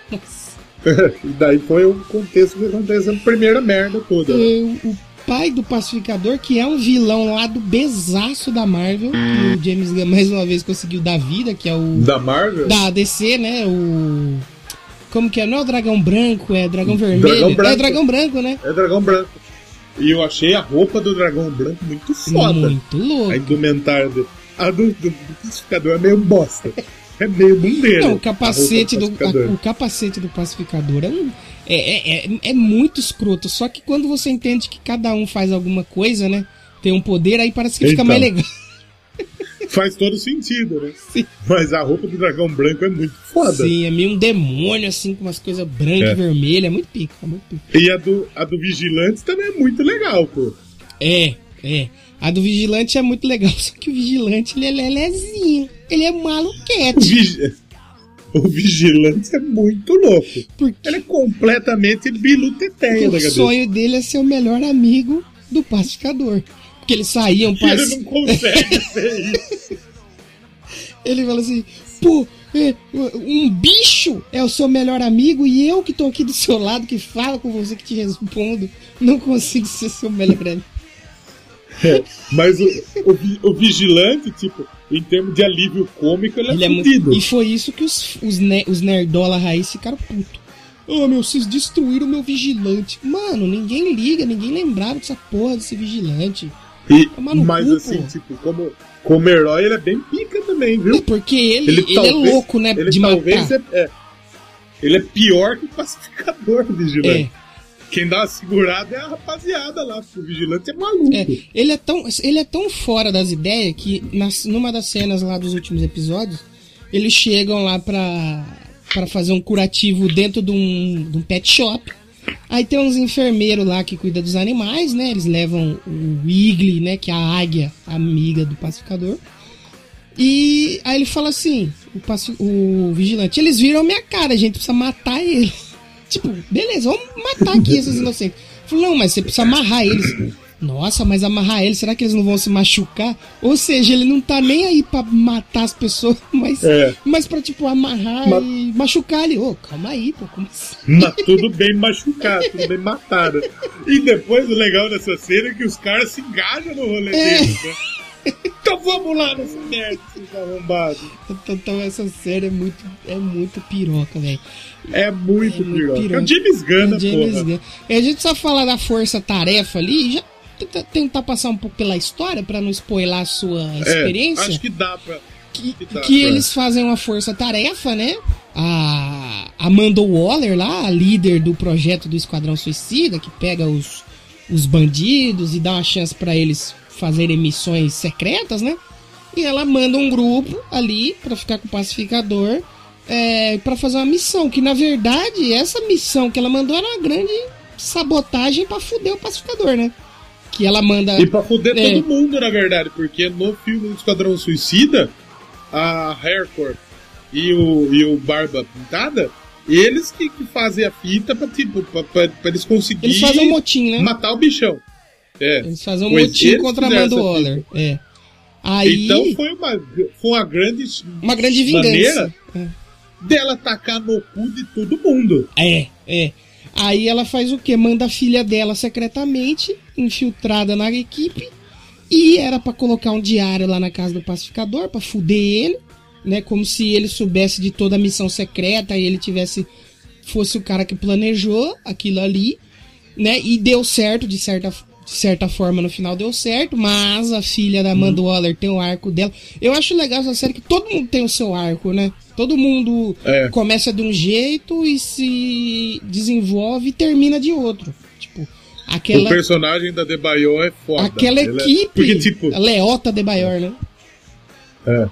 Nossa. (laughs) (laughs) e daí foi o contexto que aconteceu a primeira merda toda. né? O, o pai do pacificador, que é um vilão lá do besaço da Marvel, que o James Gunn mais uma vez conseguiu dar vida, que é o. Da Marvel? Da DC, né? O. Como que é? Não é o dragão branco, é dragão vermelho. Dragão É branco. o dragão branco, né? É dragão branco. E eu achei a roupa do dragão branco muito foda. Muito louco. A indumentária dele. A do, do, do pacificador é meio bosta. É meio bundeira. Não, o capacete, do, pacificador. a- o capacete do pacificador é, um- é, é, é, é muito escroto. Só que quando você entende que cada um faz alguma coisa, né? Tem um poder, aí parece que fica Então. mais legal. Faz todo sentido, né? Sim. Mas a roupa do dragão branco é muito foda. Sim, é meio um demônio, assim, com umas coisas brancas É. e vermelhas. É muito pica, é muito pica. E a do, a do Vigilante também é muito legal, pô. É, é. A do Vigilante é muito legal, (laughs) só que o Vigilante, ele é lelezinho. Ele é O, maluquete. vigi... (laughs) o Vigilante é muito louco. Porque Ele é completamente biluteteia o sonho dele é ser o melhor amigo do pacificador. Porque eles saíam pra... ele não consegue ser isso. (laughs) Ele fala assim, pô, é, um bicho é o seu melhor amigo e eu que tô aqui do seu lado, que falo com você, que te respondo, não consigo ser seu melhor amigo. É, Mas o, o, o Vigilante, tipo, em termos de alívio cômico, ele é, Ele é muito... fudido. E foi isso que os, os, ne- os nerdola raiz ficaram putos. Ô meu, vocês destruíram o meu vigilante. Mano, ninguém liga, ninguém lembrava dessa porra desse vigilante. E- mas cu, assim, pô. tipo, como, como herói, ele é bem pica também, É viu? porque ele, ele, é talvez- louco, né? Ele de talvez matar. é, é. Ele é pior que o pacificador do Vigilante. É. Quem dá uma segurada é a rapaziada lá, o Vigilante é maluco. É, ele é tão, ele é tão fora das ideias que nas, numa das cenas lá dos últimos episódios, eles chegam lá pra, pra fazer um curativo dentro de um, de um pet shop. Aí tem uns enfermeiros lá que cuidam dos animais, né? Eles levam o Igli, né? Que é a águia amiga do pacificador. E aí ele fala assim, o, paci- o vigilante, eles viram a minha cara, a gente precisa matar ele. (laughs) Tipo, beleza, vamos matar aqui esses (laughs) inocentes. Falou, não, mas você precisa amarrar eles. Nossa, mas amarrar eles, será que eles não vão se machucar? Ou seja, ele não tá nem aí pra matar as pessoas, (laughs) mas, É. mas pra, tipo, amarrar Ma- e machucar ele. Ô, calma aí, pô, como assim? Mas tudo bem machucado, tudo bem matado. E depois o legal dessa cena é que os caras se engajam no rolê É. deles, né? Então vamos lá nessa merda, seus arrombados. Então, então essa série é muito, é muito piroca, velho. É muito É muito piroca. É piroca. o James Gunn, né, É James porra. E a gente só falar da força-tarefa ali e já tentar passar um pouco pela história pra não spoiler a sua É, experiência. acho que dá pra. que, que tá, que eles fazem uma força-tarefa, né? A Amanda Waller lá, a líder do projeto do Esquadrão Suicida, que pega os, os bandidos e dá uma chance pra eles fazerem missões secretas, né? E ela manda um grupo ali pra ficar com o pacificador é, para fazer uma missão. Que na verdade, essa missão que ela mandou era uma grande sabotagem pra fuder o pacificador, né? Que ela manda. E pra foder É. todo mundo, na verdade, porque no filme do Esquadrão Suicida, a Haircore e o, e o Barba Pintada, eles que, que fazem a fita pra, tipo, pra, pra- pra eles conseguirem Eles fazem um motim, né? matar o bichão. É. Eles fazem um Pois motim contra a Amanda Waller. fita. É. Aí, Então foi uma, foi uma grande uma grande vingança. maneira dela tacar no cu de todo mundo. É, é. Aí ela faz o quê? Manda a filha dela secretamente, infiltrada na equipe, e era pra colocar um diário lá na casa do pacificador, pra fuder ele, né? Como se ele soubesse de toda a missão secreta e ele tivesse. fosse o cara que planejou aquilo ali, né? E deu certo, de certa, de certa forma no final deu certo, mas a filha da Amanda Waller tem o arco dela. Eu acho legal essa série que todo mundo tem o seu arco, né? Todo mundo É. começa de um jeito e se desenvolve e termina de outro. Tipo, O aquela, personagem da Debaio é foda. aquela é- equipe, porque, tipo, a Leota de Bayor, né? É.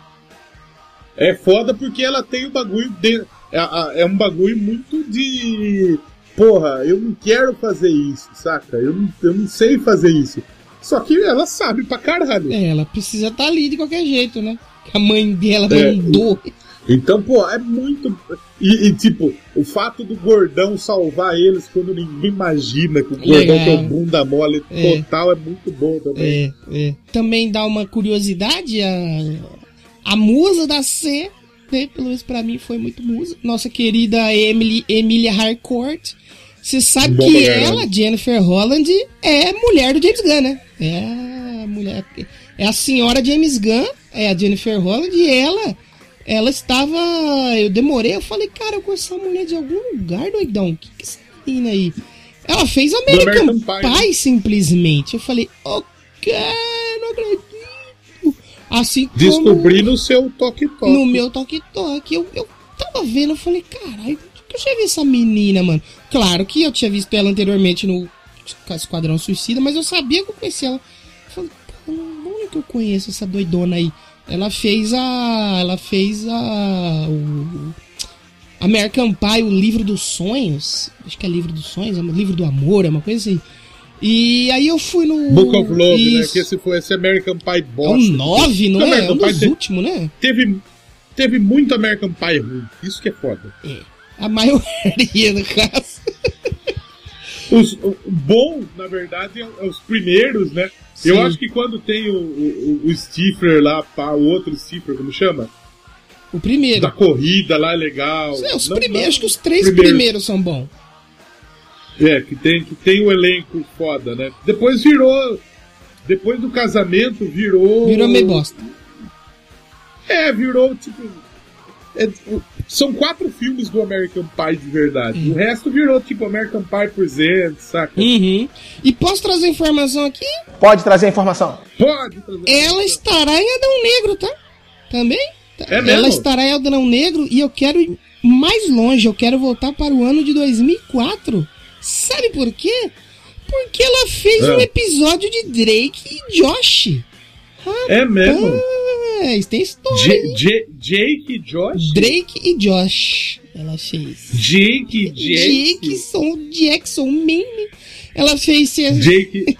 É foda porque ela tem o bagulho de. É, é um bagulho muito de. Porra, eu não quero fazer isso, saca? Eu não, eu não sei fazer isso. Só que ela sabe pra caralho. É, ela precisa estar ali de qualquer jeito, né? A mãe dela É. mandou. Então, pô, é muito. E, e, tipo, o fato do gordão salvar eles quando ninguém imagina que o gordão Legal. tem um bunda mole É. total é muito bom também. É, é. Também dá uma curiosidade, a, a musa da C né? Pelo menos pra mim foi muito música. Nossa querida Emily, Emilia Harcourt. Você sabe Bom que caramba. ela, Jennifer Holland, é mulher do James Gunn, né? É a mulher. É a senhora James Gunn, é a Jennifer Holland, e ela. Ela estava. Eu demorei, eu falei, cara, eu conheço essa mulher de algum lugar, doidão. O que, que é essa menina aí? Ela fez American, American Pie, Pie, né? simplesmente. Eu falei, ok, não acredito. Assim como Descobri no seu toque-toque. no meu toque-toque. Eu, eu tava vendo, eu falei, caralho, eu já vi essa menina, mano? Claro que eu tinha visto ela anteriormente no Esquadrão Suicida, mas eu sabia que eu conhecia ela. Eu falei, pô, onde que eu conheço essa doidona aí? Ela fez a. Ela fez a. O, American Pie, o livro dos sonhos. Acho que é livro dos sonhos, é um livro do amor, é uma coisa assim. E aí eu fui no. Book of Love, né? Isso. Que esse foi esse American Pie É bosta. um 9, não é? É um dos últimos, né? teve, teve muito American Pie ruim. Isso que é foda. A maioria, no caso. Os, o bom, na verdade, é é os primeiros, né? Eu Sim. acho que quando tem o, o, o Stifler lá, pá, o outro Stifler, como chama? O primeiro. Da corrida lá é legal. É, os Não- primeiros, não- acho que os três primeiros. primeiros são bons. É, que tem, que tem o elenco foda, né? Depois virou. Depois do casamento virou. Virou meio bosta. É, virou tipo. é, o- são quatro filmes do American Pie de verdade. Hum. O resto virou tipo American Pie Presents, saca? Uhum. E posso trazer informação aqui? Pode trazer informação. Pode trazer. Ela estará em Adão Negro, tá? Também? Tá. É mesmo? Ela estará em Adão Negro e eu quero ir mais longe. Eu quero voltar para o ano de 2004. Sabe por quê? Porque ela fez Ah. um episódio de Drake e Josh. É mesmo? Ah, isso tem história. J-? J- Jake e Josh? Drake e Josh. Ela fez. Jake e Jake. Jackson, Jackson, meme. Ela fez. Jake.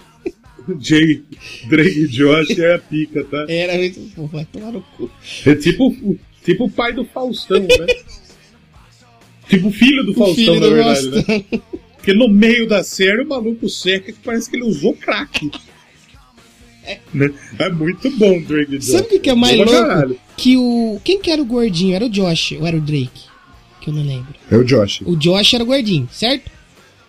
Drake e Josh é a pica, tá? (laughs) Era muito. Vai tomar no cu. É tipo, o- tipo o pai do Faustão, né? (laughs) tipo o filho do O Faustão, filho na do verdade, né? Porque no meio da série o maluco seca que parece que ele usou crack. Né? É muito bom o Drake Josh. Sabe o que, é mais Bom pra louco? caralho. Que o. Quem que era o gordinho? Era o Josh ou era o Drake? Que eu não lembro. É o Josh. O Josh era o gordinho, certo?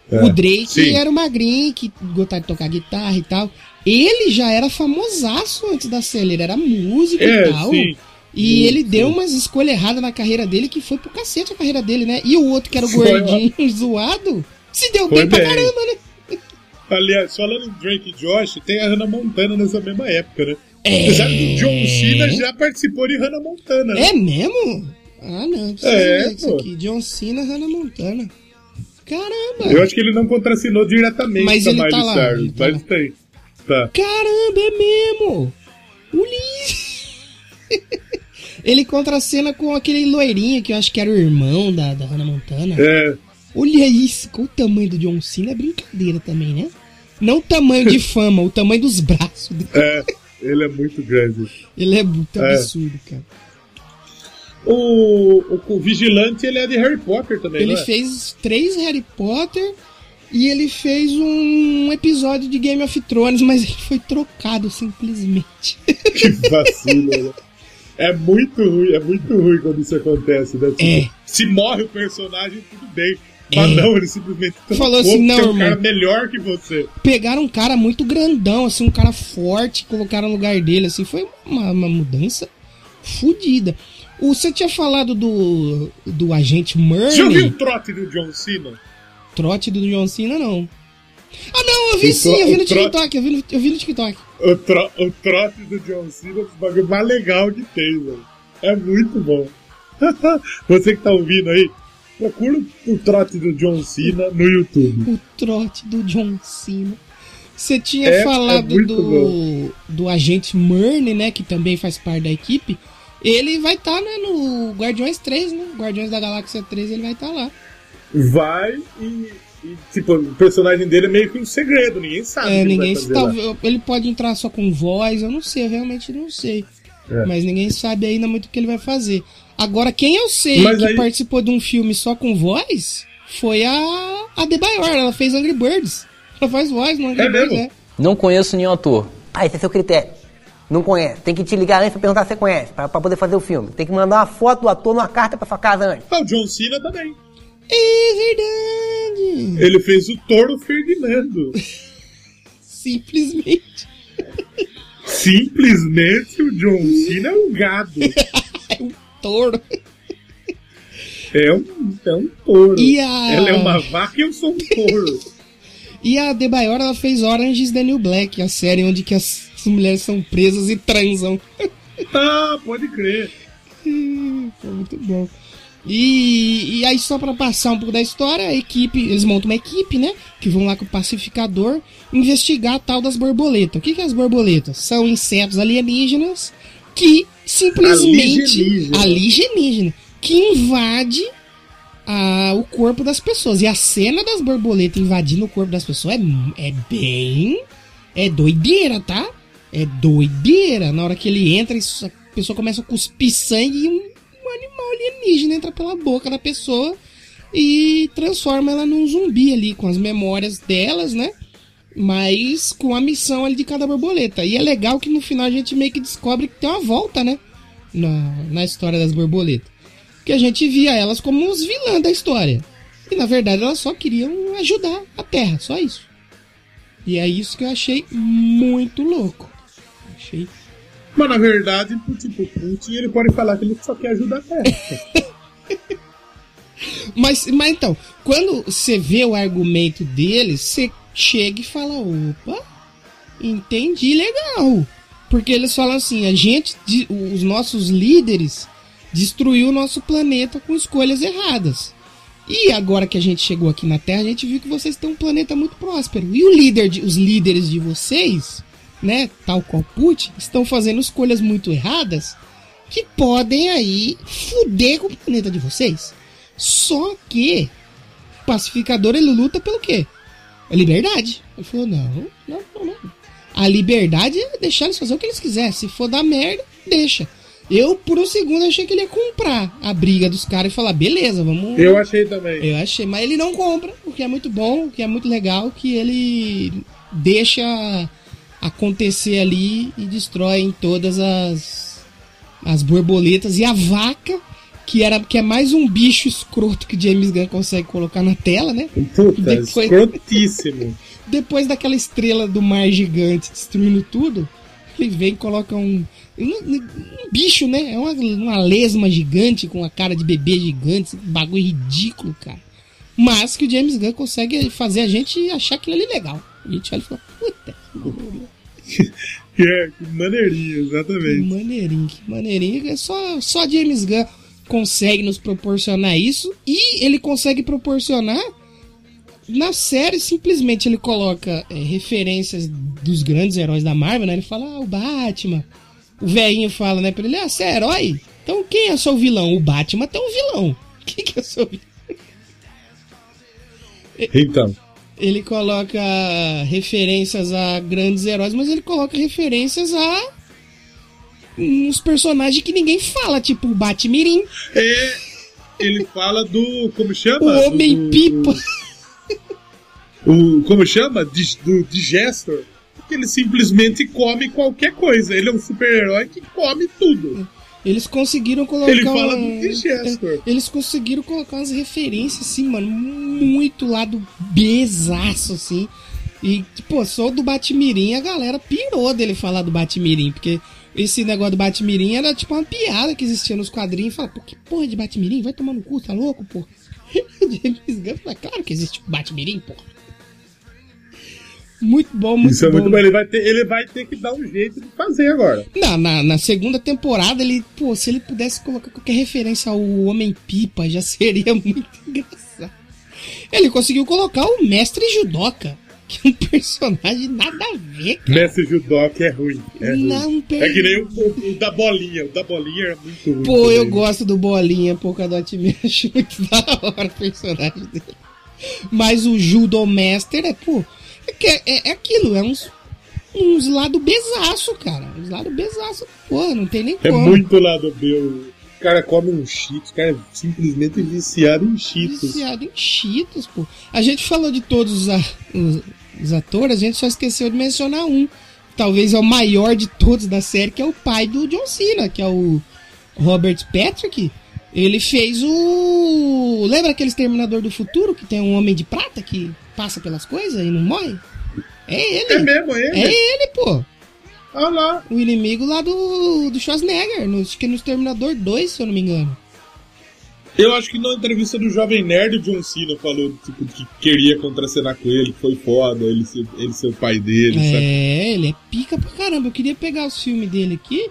É, O Drake sim. era o magrinho que gostava de tocar guitarra e tal. Ele já era famosaço antes da série, ele era músico É, e tal. sim. E Sim, ele deu sim. umas escolhas erradas na carreira dele que foi pro cacete a carreira dele, né? E o outro que era o Foi, gordinho (laughs) zoado, se deu Foi bem pra caramba, né? Aliás, falando em Drake e Josh, tem a Hannah Montana nessa mesma época, né? É. Apesar que o John Cena já participou de Hannah Montana. né? É mesmo? Ah, não. É, isso aqui. John Cena, Hannah Montana. Caramba. Eu acho que ele não contracenou diretamente Mas com a ele Miley tá Cyrus, tá mas lá. tem. Tá. Caramba, é mesmo! Uli! (laughs) Ele contracena com aquele loirinho que eu acho que era o irmão da, da Hannah Montana. É, Olha isso, com o tamanho do John Cena é brincadeira também, né? Não o tamanho de (laughs) fama, o tamanho dos braços. dele. é, ele é muito grande. Ele é muito É. absurdo, cara. O, o, o Vigilante, ele é de Harry Potter também, Ele é? fez três Harry Potter e ele fez um episódio de Game of Thrones, mas ele foi trocado simplesmente. (laughs) Que vacilo, né? É muito ruim, é muito ruim quando isso acontece, né? Tipo, É. Se morre o personagem, tudo bem. Mas É. não, ele simplesmente Falou assim, não, um cara melhor que você. Pegaram um cara muito grandão, assim, um cara forte, colocaram no lugar dele, assim, foi uma, uma mudança fodida. Você tinha falado do, do agente Você já ouviu o trote do John Cena? trote do John Cena, não. Ah, não, eu vi O sim, eu vi no TikTok, eu vi no, eu vi no TikTok. O, tro, o trote do John Cena é o bagulho mais legal que tem, velho. É muito bom. (laughs) Você que tá ouvindo aí, procura o trote do John Cena no YouTube. O trote do John Cena. Você tinha É- é falado muito do, do agente Murney, né? Que também faz parte da equipe. Ele vai estar, né, no Guardiões 3, né? Guardiões da Galáxia 3, ele vai estar lá. Vai e, e, tipo, o personagem dele é meio que um segredo, ninguém sabe. É, ele ninguém lá. talvez ele pode entrar só com voz, eu não sei, eu realmente não sei. É. Mas ninguém sabe ainda muito o que ele vai fazer. Agora, quem eu sei Mas que aí- participou de um filme só com voz foi a a Debayor, ela fez Angry Birds. Ela faz voz no Angry É Birds, mesmo? né? Não conheço nenhum ator. Ah, esse é seu critério. Não conhece. Tem que te ligar antes pra perguntar se você conhece, pra, pra poder fazer o filme. Tem que mandar uma foto do ator numa carta pra sua casa antes. Ah, o John Cena também. É verdade. Ele fez o Toro Ferdinando. (laughs) Simplesmente. Simplesmente o John Cena é um gado. (laughs) É um touro. É um, é um touro. E a- Ela é uma vaca e eu sou um touro. (laughs) E a Debayor, ela fez Orange is the New Black, a série onde que as mulheres são presas e transam. (laughs) ah, pode crer. Foi muito bom. E, e aí, só pra passar um pouco da história, a equipe, eles montam uma equipe, né? Que vão lá com o pacificador investigar a tal das borboletas. O que, que é as borboletas? São insetos alienígenas que simplesmente. Alienígena. Alienígena. Que invade a- o corpo das pessoas. E a cena das borboletas invadindo o corpo das pessoas é, é bem. É doideira, tá? É doideira. Na hora que ele entra, isso- a pessoa começa a cuspir sangue e um, um animal alienígena entra pela boca da pessoa e transforma ela num zumbi ali, com as memórias delas, né? Mas com a missão ali de cada borboleta. E é legal que no final a gente meio que descobre que tem uma volta, né? Na, na história das borboletas. Que a gente via elas como os vilãs da história. E na verdade elas só queriam ajudar a Terra, só isso. E é isso que eu achei muito louco. Achei. Mas na verdade, tipo Putin, ele pode falar que ele só quer ajudar a Terra. (laughs) Mas, mas então, quando você vê o argumento deles, você chega e fala: opa, entendi legal. Porque eles falam assim: a gente, os nossos líderes, destruiu o nosso planeta com escolhas erradas. E agora que a gente chegou aqui na Terra, a gente viu que vocês têm um planeta muito próspero. E o líder de- os líderes de vocês, né, tal qual Putin, estão fazendo escolhas muito erradas que podem aí fuder com o planeta de vocês. Só que o pacificador ele luta pelo quê? A liberdade. Ele falou: não, não, não, não. A liberdade é deixar eles fazer o que eles quiserem. Se for dar merda, deixa. Eu, por um segundo, achei que ele ia comprar a briga dos caras e falar: beleza, vamos. Eu achei também. Eu achei, mas ele não compra, o que é muito bom, o que é muito legal, que ele deixa acontecer ali e destrói em todas as as borboletas e a vaca, que era que é mais um bicho escroto que James Gunn consegue colocar na tela, né? Puta, Depois- escrotíssimo. (laughs) Depois daquela estrela do mar gigante destruindo tudo, ele vem e coloca um, um, um bicho, né? É uma, uma lesma gigante com a cara de bebê gigante, bagulho ridículo, cara. Mas que o James Gunn consegue fazer a gente achar aquilo ali legal. A gente olha e fala, puta, que maneirinho, (laughs) É, que maneirinho, que exatamente. maneirinho, que maneirinho. É Só, só James Gunn consegue nos proporcionar isso e ele consegue proporcionar na série simplesmente ele coloca é, referências dos grandes heróis da Marvel, né? Ele fala, ah, o Batman. O velhinho fala, né, pra ele, ah, você é herói? Então quem é seu vilão? O Batman tem um vilão. (laughs) Quem que é seu vilão? Então, Ele coloca referências a grandes heróis, mas ele coloca referências a uns personagens que ninguém fala, tipo o Batmirim, é, ele fala do. Como chama? o Homem Do- Pipa. O, como chama? Dig- do Digestor. Que ele simplesmente come qualquer coisa. Ele é um super-herói que come tudo. Eles conseguiram colocar. Ele fala do Digestor. Eles conseguiram colocar umas referências, assim, mano, muito lá do besaço, assim. E, pô, só do Batmirim a galera pirou dele falar do Batmirim, porque esse negócio do Batmirim era tipo uma piada que existia nos quadrinhos. Fala, pô, que porra de Batmirim? Vai tomar no cu, tá louco, pô? (laughs) James Gunn fala, claro que existe o Batmirim, pô. Muito bom, muito Isso é bom. muito bom. Ele vai, ter, ele vai ter que dar um jeito de fazer agora. Na, na, na segunda temporada, ele, pô, se ele pudesse colocar qualquer referência ao Homem-Pipa, já seria (laughs) muito engraçado. Ele conseguiu colocar o Mestre Judoka, que é um personagem nada a ver, cara. Mestre Judoka é ruim. É, ruim. Não, é que nem o, o- o da bolinha. O da bolinha é muito ruim. Pô, eu gosto do Bolinha, Polkadot Me, (laughs) acho muito da hora o personagem dele. Mas o Judo Master é, pô, é, é, é aquilo, é uns, uns lado besaço, cara. Uns lado besaço, pô, não tem nem É como. muito lado B. Cara come um cheetos. O cara é simplesmente viciado em cheetos. Viciado em Cheetos, pô. A gente falou de todos os, a- os- os atores, a gente só esqueceu de mencionar um. talvez é o maior de todos da série, que é o pai do John Cena, que é o Robert Patrick. Ele fez o. Lembra aquele Exterminador do Futuro que tem um homem de prata que passa pelas coisas e não morre? É ele. É mesmo, é ele? É ele, pô. Olha lá. O inimigo lá do, do Schwarzenegger, no, acho que no Exterminador 2, se eu não me engano. Eu acho que na entrevista do Jovem Nerd, o John Cena falou tipo, que queria contracenar com ele, que foi foda, ele ser, ele ser o pai dele, é, sabe? ele é pica pra caramba. Eu queria pegar os filmes dele aqui,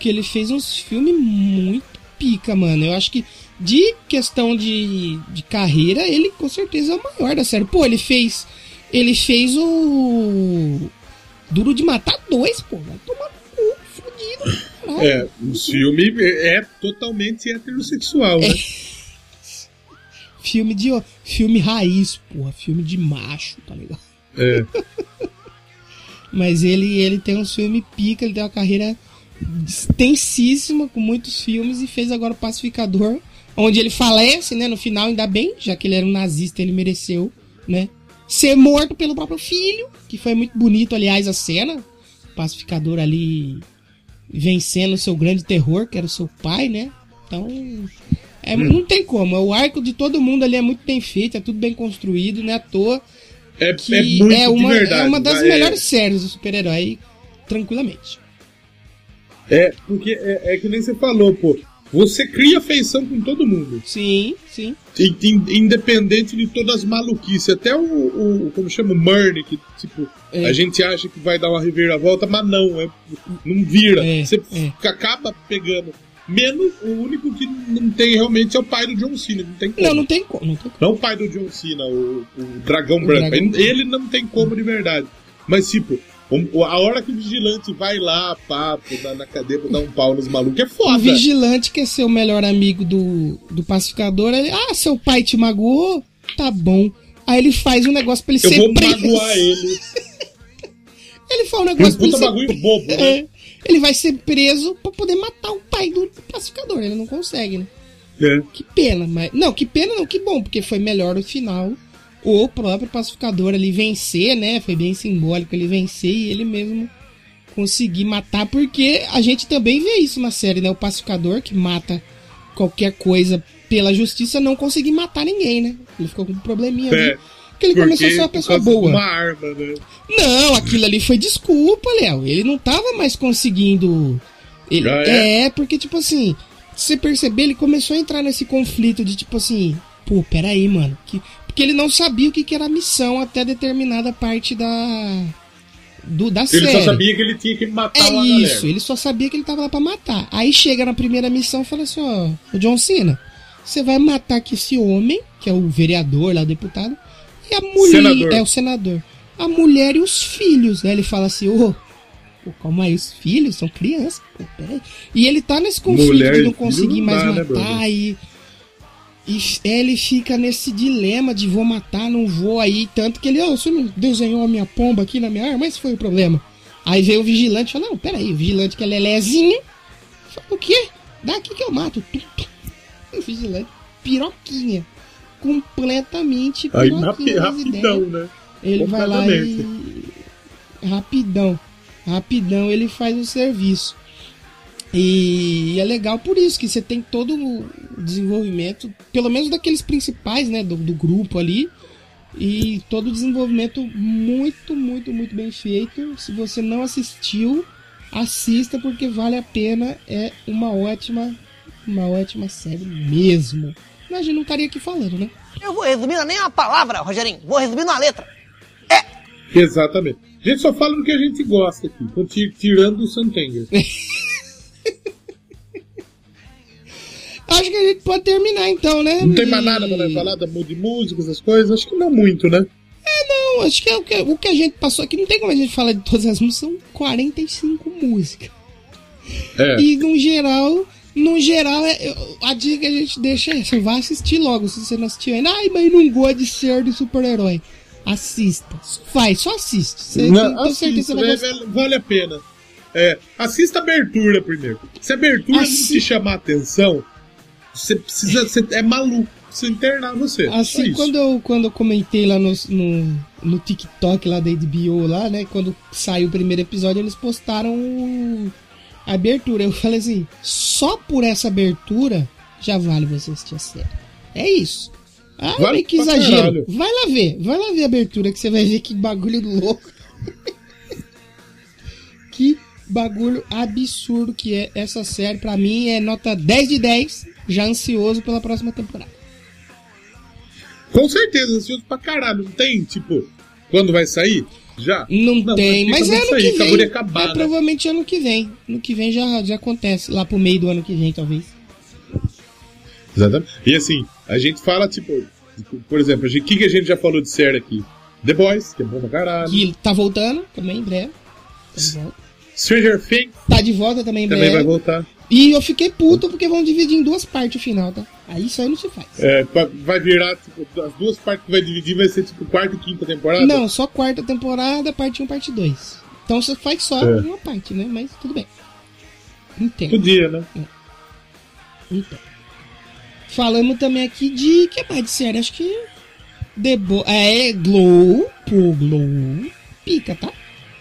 que ele fez uns filmes muito pica, mano. Eu acho que de questão de, de carreira, ele com certeza é o maior da série. Pô, ele fez. Ele fez o. Duro de Matar dois, pô. Vai tomar no cu, fudido. caralho. É, o filme é totalmente heterossexual, né? (laughs) Filme de. Filme raiz, porra. Filme de macho, tá ligado? É. (laughs) Mas ele, ele tem um filme pica, ele tem uma carreira extensíssima, com muitos filmes, e fez agora o Pacificador, onde ele falece, né? No final, ainda bem, já que ele era um nazista, ele mereceu, né? Ser morto pelo próprio filho, que foi muito bonito, aliás, a cena. O pacificador ali vencendo o seu grande terror, que era o seu pai, né? Então, é, não tem como. O arco de todo mundo ali é muito bem feito, é tudo bem construído, né? À toa. É, que é muito é uma, de verdade. é uma das é- melhores séries do super-herói, tranquilamente. É, porque é, é que nem você falou, pô. Você cria afeição com todo mundo. Sim, sim. In- in- Independente de todas as maluquices. Até o, o como chama, o Murney, que tipo, É. a gente acha que vai dar uma reviravolta, mas não, é, não vira. É, Você é. acaba pegando. Menos o único que não tem realmente é o pai do John Cena. Não tem como. Não, não tem como. Não tem como. Não o pai do John Cena, o, o Dragão O Branco. Dragão Ele, ele não tem como de verdade. Mas, tipo, o- a hora que o vigilante vai lá, papo, na, na cadeia pra dar um pau nos malucos, é O foda. vigilante quer ser o melhor amigo do, do pacificador. Ele, ah, seu pai te magoou? Tá bom. Aí ele faz um negócio pra ele Eu ser vou preso. magoar (laughs) ele. Ele faz um Um negócio pra ele ser bagulho bobo, né? (laughs) É. Ele vai ser preso pra poder matar o pai do pacificador. Ele não consegue, né? É. Que pena, mas. Não, que pena não, que bom, porque foi melhor no final o próprio pacificador ali vencer, né? Foi bem simbólico ele vencer e ele mesmo conseguir matar, porque a gente também vê isso na série, né? O pacificador que mata qualquer coisa pela justiça não conseguir matar ninguém, né? Ele ficou com um probleminha ali. É. Porque ele começou a ser uma pessoa boa. Uma arma, né? Não, aquilo ali foi desculpa, Léo. Ele não tava mais conseguindo. Ele, Ah, é? é? porque, tipo assim, se você perceber, ele começou a entrar nesse conflito de tipo assim, pô, peraí, mano. Que, porque ele não sabia o que, que era a missão até determinada parte da. Do, da Ele série. só sabia que ele tinha que matar É uma isso, galera. ele só sabia que ele tava lá pra matar. Aí chega na primeira missão e fala assim, ó, o John Cena, você vai matar aqui esse homem, que é o vereador lá, o deputado, e a mulher. Senador. É o senador. A mulher e os filhos. Aí ele fala assim, ô. pô, calma aí, os filhos são crianças, pô, peraí. E ele tá nesse conflito Mulher de não conseguir mais né, matar brother? e. E ele fica nesse dilema de vou matar, não vou aí. Tanto que ele, ô, você desenhou a minha pomba aqui na minha arma? Esse foi o problema. Aí veio o vigilante e falou, não, peraí, o vigilante que é lelezinho. Fala, o quê? Daqui que eu mato. O vigilante, piroquinha. Completamente Aí piroquinha das rapidão, né? Ele vai lá e. Rapidão. Rapidão ele faz o serviço. E é legal por isso, que você tem todo o desenvolvimento, pelo menos daqueles principais, né, do, do grupo ali. E todo o desenvolvimento muito, muito, muito bem feito. Se você não assistiu, assista porque vale a pena. É uma ótima, uma ótima série mesmo. Mas a gente não estaria aqui falando, né? Eu vou resumir nem uma palavra, Rogerinho. Vou resumir numa letra. Exatamente. A gente só fala do que a gente gosta aqui, tirando o Santenger. (laughs) Acho que a gente pode terminar então, né? Não tem mais nada pra falar da- de músicas, essas coisas? Acho que não muito, né? Não, acho que, é o que o que a gente passou aqui. Não tem como a gente falar de todas as músicas. São 45 músicas. É. E no geral, no geral, é, a dica que a gente deixa é essa. Vai assistir logo se você não assistiu ainda. Ai, mas não gosta de ser de super-herói. Assista. Vai, só assiste. Você, Não, com certeza você vai vale a pena. É, assista a abertura primeiro. Se a abertura Assi- não te chamar a atenção, você precisa. Você é maluco. precisa internar você. Assim, quando eu, quando eu comentei lá no, no, no TikTok lá da HBO, lá, né? Quando saiu o primeiro episódio, eles postaram a abertura. Eu falei assim, só por essa abertura já vale você assistir a série. É isso. Ah, Vale meio que exagero. caralho. Vai lá ver, vai lá ver a abertura que você vai ver que bagulho louco. (laughs) que bagulho absurdo que é essa série. Pra mim é nota 10 de 10, já ansioso pela próxima temporada. Com certeza, ansioso pra caralho. Não tem, tipo, quando vai sair? Já? Não, tem, mas é ano sair, que vem. acabar, é né? provavelmente ano que vem. Ano que vem já, já acontece, lá pro meio do ano que vem, talvez. Exatamente. E assim, a gente fala, tipo, por exemplo, o que, que a gente já falou de série aqui? The Boys, que é bom pra caralho. Que tá voltando também em breve. Tá. Stranger Things Tá de volta também em também breve. vai voltar. E eu fiquei puto porque vão dividir em duas partes o final, tá? Aí isso aí não se faz. É, vai virar, tipo, as duas partes que vai dividir vai ser tipo quarta e quinta temporada? Não, só quarta temporada, parte 1, parte 2. Então você faz só É. uma parte, né? Mas tudo bem. Entendo. Podia, né? Então. Falamos também aqui de. que mais de série? Acho que. The Bo é, Glow. Pô, Glow. Pica, tá?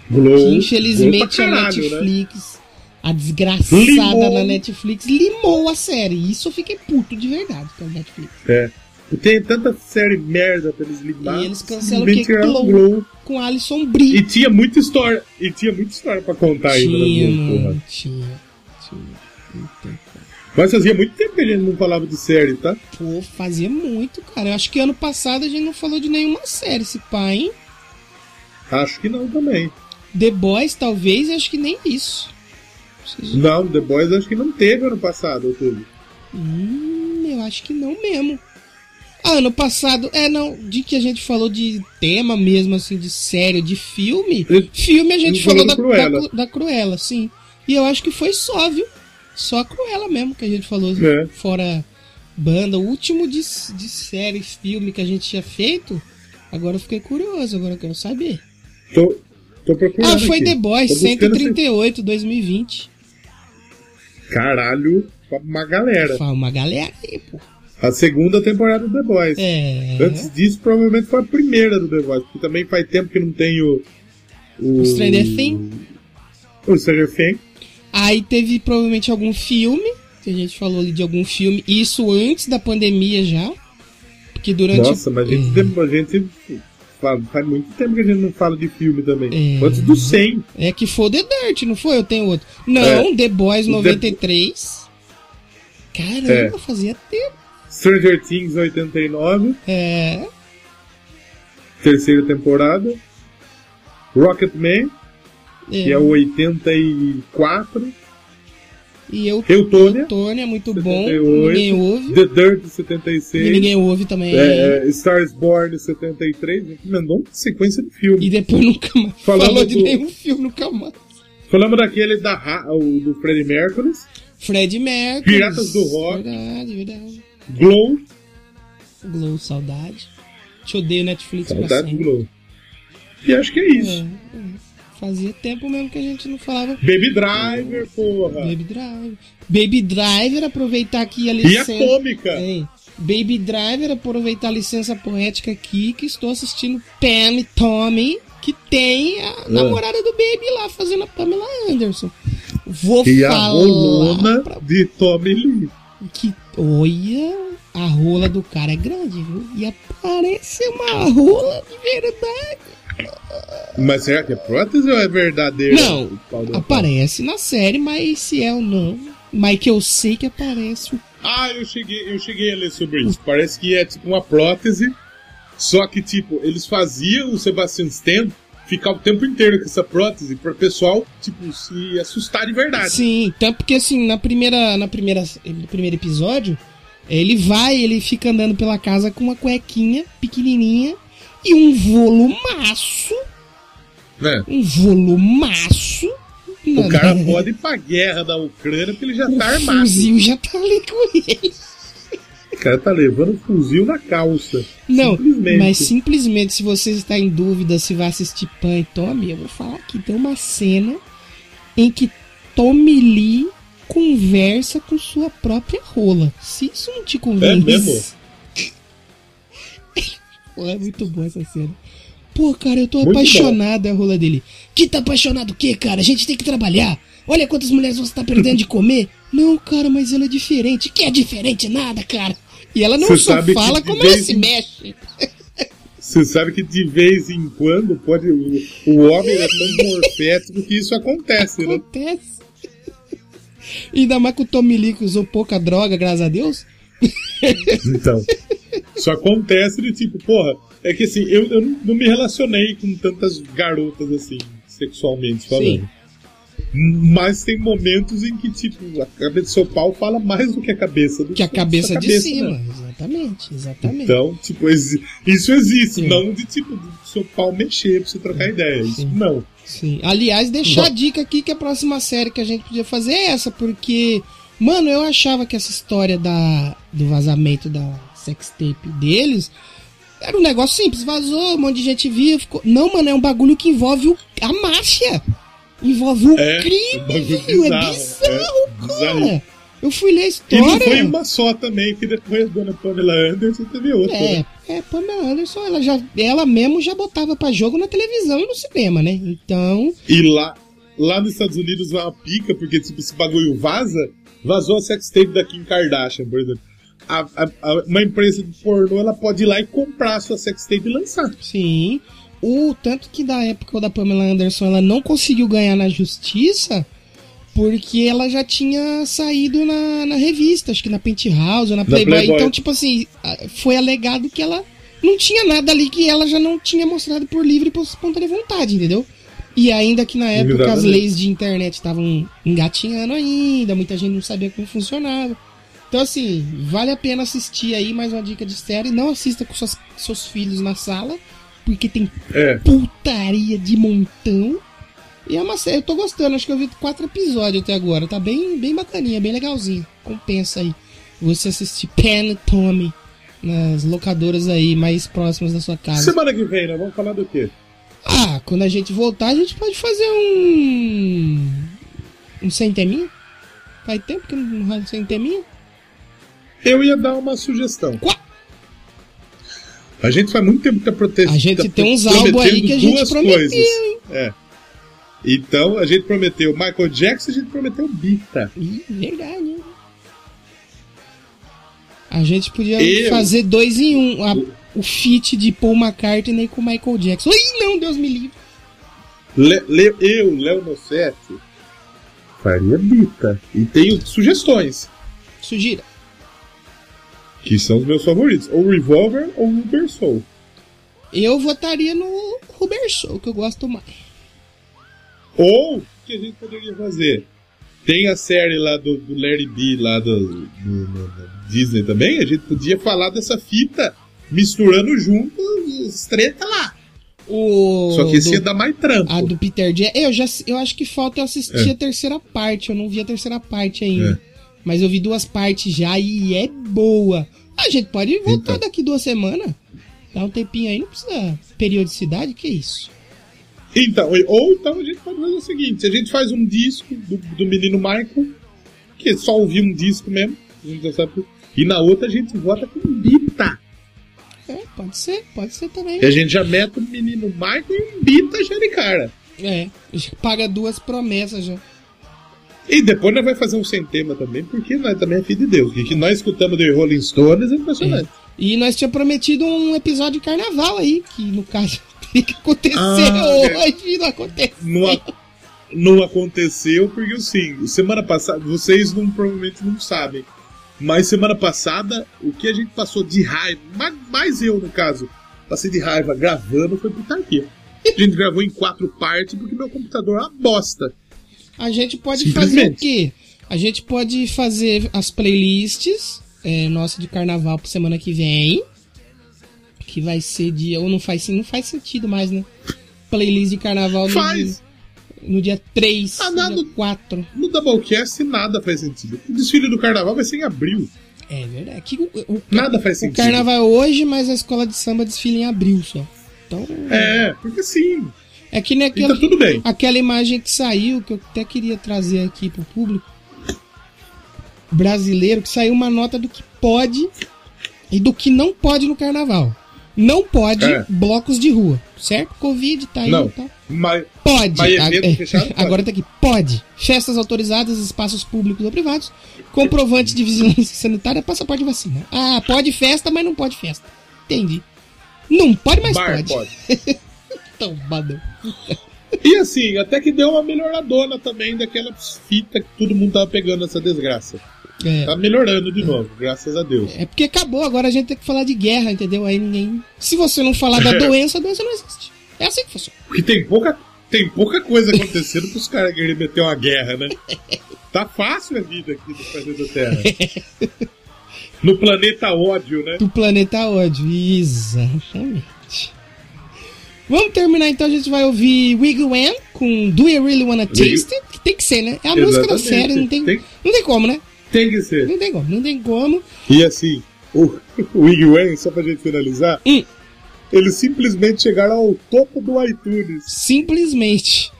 Que infelizmente pra a caralho, né? Netflix, a desgraçada Limou. na Netflix, limou a série. Isso eu fiquei puto de verdade com a Netflix. É. E Tem tanta série merda pra eles limar. E eles cancelam o que? Glow. Glow. Com Alison Brie. E tinha muita história. E tinha muita história pra contar ainda. Tinha, Glow, porra. Tinha. Tinha. Eita, Mas fazia muito tempo que a gente não falava de série, tá? Pô, fazia muito, cara. Eu acho que ano passado a gente não falou de nenhuma série, esse pai, hein? Acho que não também. The Boys, talvez, acho que nem isso. Vocês- Não, The Boys acho que não teve ano passado, ou teve? Hum, eu acho que não mesmo. Ah, ano passado, é não, de que a gente falou de tema mesmo, assim, de série, de filme. Filme a gente falou da, Cruella. da, da Cruella, sim. E eu acho que foi só, viu? Só a Cruella mesmo que a gente falou, É. fora banda. O último de, de série, filme que a gente tinha feito, agora eu fiquei curioso, agora eu quero saber. Tô, tô procurando. Ah, foi aqui. The Boys, Tô buscando 138, 2020. esse- Caralho, uma galera. Fala uma galera aí, pô. A segunda temporada do The Boys. É. Antes disso, provavelmente foi a primeira do The Boys, porque também faz tempo que não tem o. O Stranger Things. O Stranger Things. Aí teve provavelmente algum filme, que a gente falou ali de algum filme, isso antes da pandemia já. Porque durante. Nossa, mas a gente, tem- a gente fala- faz muito tempo que a gente não fala de filme também. É. Antes do 100. É que foi o The Dirt, não foi? Eu tenho outro. Não, É. The Boys O The- 93. Caramba, É. fazia tempo. Stranger Things 89, É. terceira temporada. Rocketman, que é o 84. E eu. Eutônia, Tônia, é muito bom. 78. Ninguém ouve. The Dirt 76. E ninguém ouve também. É, é, Stars Born 73. A gente mandou uma sequência de filme. E depois nunca mais. Falando falou de do- nenhum filme, nunca mais. Falamos daquele da, o, do Freddie Mercury, Fred Mercury. Piratas do Rock. Verdade, verdade. Glow. Glow, saudade. Te odeio Netflix pra Saudade sempre. Glow. E acho que é isso. É, é. Fazia tempo mesmo que a gente não falava Baby Driver, porra. Baby Driver. Baby Driver, aproveitar aqui a E licença. Atômica. É. Baby Driver, aproveitar a licença poética aqui, que estou assistindo Pam e Tommy, que tem É. a namorada do Baby lá fazendo a Pamela Anderson. Vou E a falar rolona pra- de Tommy Lee. que olha, a rola do cara é grande, viu? E aparece uma rola de verdade. Mas será que é prótese ou é verdadeiro? Não, aparece na série, mas se é ou não. Mas que eu sei que aparece Ah, eu cheguei, eu cheguei a ler sobre isso. Parece que é tipo uma prótese, só que tipo, eles faziam o Sebastian Stan ficar o tempo inteiro com essa prótese para o pessoal, tipo, se assustar de verdade. Sim, tanto porque assim, na primeira, na primeira, no primeiro episódio, ele vai, ele fica andando pela casa com uma cuequinha pequenininha e um volumaço, Né? um volumaço. O cara pode ir pra guerra da Ucrânia porque ele já o tá armado. fuzil já tá ali com ele. O cara tá levando fuzil na calça. Não, Simplesmente. mas simplesmente se você está em dúvida se vai assistir Pan e Tommy, eu vou falar aqui, tem uma cena em que Tommy Lee conversa com sua própria rola. Se isso não te convence, É mesmo? (laughs) Pô, é muito boa essa cena. Pô, cara, eu tô Muito apaixonado, é a rola dele. Que tá apaixonado o quê, cara? A gente tem que trabalhar. Olha quantas mulheres você tá perdendo de comer. Não, cara, mas ela é diferente. Que é diferente nada, cara. E ela não Você só fala como ela vez se em- mexe. Você sabe que de vez em quando pode. O, o homem é tão morfético que isso acontece, né? Acontece. Ainda mais que o que usou pouca droga, graças a Deus. Então. Isso acontece de tipo, porra, é que assim, eu, eu não- me relacionei com tantas garotas assim, sexualmente falando. Sim. Mas tem momentos em que, tipo, a cabeça do seu pau fala mais do que a cabeça do Que a cabeça sua de cabeça, cima. né? Exatamente, exatamente. Então, tipo, isso existe, Sim. não de tipo, do seu pau mexer pra você trocar ideia. Isso Sim. não. Sim. Aliás, deixar Bom. a dica aqui que a próxima série que a gente podia fazer é essa, porque, mano, eu achava que essa história da, do vazamento da sextape deles era um negócio simples, vazou, um monte de gente via, ficou. Não, mano, é um bagulho que envolve o- a máfia. Envolve o É, crime. É bizarro, bizarro, é, cara. bizarro. Eu fui ler a E não foi história. uma só também, que depois a dona Pamela Anderson teve outra. É, né? é, Pamela Anderson, ela, já, ela mesmo já botava pra jogo na televisão e no cinema, né? Então, E lá, lá nos Estados Unidos vai uma pica, porque tipo, esse bagulho vaza, vazou a sextape da Kim Kardashian, por exemplo. A, a- a- uma empresa de pornô, ela pode ir lá e comprar a sua sextape e lançar. Sim. O tanto que da época da Pamela Anderson ela não conseguiu ganhar na justiça porque ela já tinha saído na, na revista, acho que na Penthouse ou na Playboy. Playboy. Então, tipo assim, foi alegado que ela não tinha nada ali que ela já não tinha mostrado por livre e por espontânea vontade, entendeu? E ainda que na época as Exatamente. leis de internet estavam engatinhando ainda, muita gente não sabia como funcionava. Então, assim, vale a pena assistir aí mais uma dica de série. Não assista com suas- seus filhos na sala, porque tem É. putaria de montão. E é uma série, eu tô gostando, acho que eu vi quatro episódios até agora. Tá bem, bem bacaninha, bem legalzinho. Compensa aí você assistir Pen Tommy nas locadoras aí mais próximas da sua casa. Semana que vem, né? Vamos falar do quê? Ah, quando a gente voltar, a gente pode fazer um. Um sem teminha? Faz tempo que não sem teminha? Eu ia dar uma sugestão. Qua- A gente faz muito tempo que tá protegendo. A gente tem uns álbuns aí que a gente prometeu, hein? É. Então, a gente prometeu Michael Jackson, a gente prometeu Bita. Ih, verdade? A gente podia Eu- fazer dois em um. a- o feat de Paul McCartney com Michael Jackson. Ih, não, Deus me livre. Le- Le- eu, Léo Nossetti, faria Bita. E tenho sugestões, Sugira. Que são os meus favoritos. Ou Revolver ou Uber Soul. Eu votaria no Ruber Show, que eu gosto mais. Ou, o que a gente poderia fazer? Tem a série lá do, do Larry B, lá do, do- do- do Disney também. A gente podia falar dessa fita misturando junto as treta lá. O. Só que esse do- ia dar mais trampo. A do Peter Jackson. Eu, já, eu acho que falta eu assistir É. a terceira parte. Eu não vi a terceira parte ainda. É. Mas eu vi duas partes já e é boa. A gente pode voltar Então. daqui duas semanas. Dá um tempinho aí, não precisa periodicidade, que isso? Então, ou então a gente pode fazer o seguinte: a gente faz um disco do, do menino Michael, que só ouvir um disco mesmo, a gente já sabe. E na outra a gente vota com Bita. É, pode ser, pode ser também. E a gente já mete o menino Michael e um Bita já de cara. É, a gente paga duas promessas já. E depois nós vai fazer um sem tema também, porque nós também é filho de Deus. O que nós escutamos de Rolling Stones é impressionante. E nós tínhamos prometido um episódio de carnaval aí, que no caso (laughs) tem que acontecer Ah, é. hoje e não aconteceu. Não, não aconteceu porque assim, semana passada, vocês não, provavelmente não sabem, mas semana passada o que a gente passou de raiva, mais, eu no caso, passei de raiva gravando foi putaria. A gente gravou em quatro partes porque meu computador é uma bosta. A gente pode fazer o quê? A gente pode fazer as playlists é, nossa de carnaval pra semana que vem. Que vai ser dia. Ou não faz, não faz sentido mais, né? Playlist de carnaval no, Faz! no dia 3, Ah, nada. no dia 4. No Doublecast nada faz sentido. O desfile do carnaval vai ser em abril. É verdade. Que o, o- Nada faz o sentido. carnaval é hoje, mas a escola de samba desfila em abril só. Então. É, porque sim. É que nem E aquela, tá tudo bem. aquela imagem que saiu, que eu até queria trazer aqui pro público brasileiro, que saiu uma nota do que pode e do que não pode no carnaval. Não pode É. blocos de rua, certo? Covid tá aí Não. tal. Mas, Pode. Mas A- evento é, fechado pode. Agora tá aqui. Pode. Festas autorizadas, espaços públicos ou privados, comprovante de vigilância sanitária, passaporte de vacina. Ah, pode festa, mas não pode festa. Entendi. Não pode, mas bar pode. pode. (laughs) Tombadão. E assim, até que deu uma melhoradona também daquela fita que todo mundo tava pegando essa desgraça. É. Tá melhorando de novo, graças a Deus. É porque acabou, agora a gente tem que falar de guerra, entendeu? Aí ninguém. Se você não falar da (laughs) doença, a doença não existe. É assim que funciona. Porque tem pouca, tem pouca coisa acontecendo pros caras querem meter uma guerra, né? (laughs) Tá fácil a vida aqui no planeta Terra. No planeta ódio, né? Do planeta ódio. Exatamente. Vamos terminar então, a gente vai ouvir Wiggle Wan com Do You Really Wanna Taste It? Que tem que ser, né? É a música da Exatamente. série, não tem, Tem- não tem como, né? Tem que ser. Não tem como, não tem como. E assim, o, (laughs) o Wigwam, só pra gente finalizar, Hum. eles simplesmente chegaram ao topo do iTunes. Simplesmente.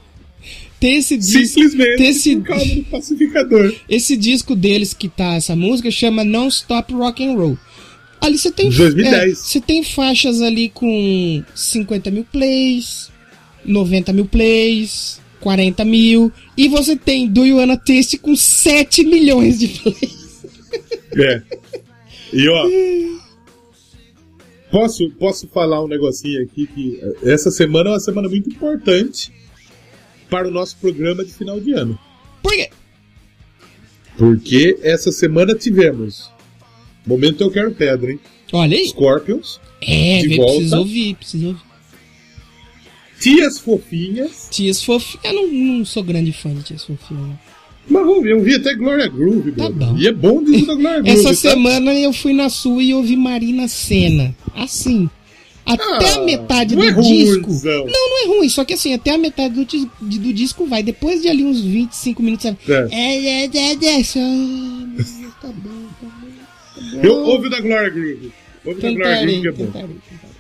Ter esse disco. Simplesmente ter esse, por causa do pacificador. esse disco deles que tá essa música chama Non Stop Rock and Roll. Ali você tem 2010. é, você tem faixas ali com 50 mil plays, 90 mil plays, 40 mil e você tem Do You Wanna Taste com 7 milhões de plays. É. E ó. Posso, posso falar um negocinho aqui que eh, essa semana é uma semana muito importante para o nosso programa de final de ano. Por quê? Porque essa semana tivemos. Momento Eu Quero Pedra, hein? Olha aí. Scorpions, É, de volta. preciso ouvir, preciso ouvir. Tias Fofinhas. Tias Fofinhas, eu não, não sou grande fã de Tias Fofinhas. Mas vamos eu vi até Gloria Groove, Tá bom. E é bom de da Gloria (laughs) Groove. Essa tá? semana eu fui na sua e ouvi Marina Senna. Assim. Até Ah, a metade do é disco. ruimzão. Não, não é ruim. Só que assim, até a metade do, do disco vai. Depois de ali uns 25 minutos. Sabe? É. É, é, é, é, só- (laughs) Tá bom, tá bom. Eu ouvi o da Gloria Groove. Ouve o da Gloria Groove que é bom. tentarei, tentarei.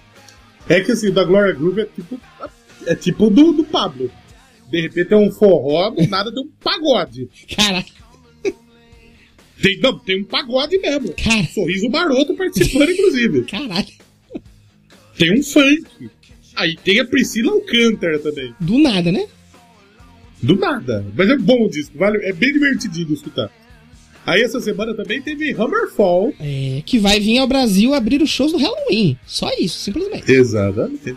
É que assim, o da Gloria Groove é tipo. É tipo do, do Pablo. De repente tem um forró, do nada tem um pagode. Caraca, Tem, não, tem um pagode mesmo. Cara. Sorriso maroto participando, inclusive. caralho. Tem um funk. Aí tem a Priscila Alcântara também. Do nada, né? Do nada. Mas é bom o disco, vale, é bem divertidinho de escutar. Aí essa semana também teve Hammerfall. É, que vai vir ao Brasil abrir os shows do Halloween. Só isso, simplesmente. Exatamente.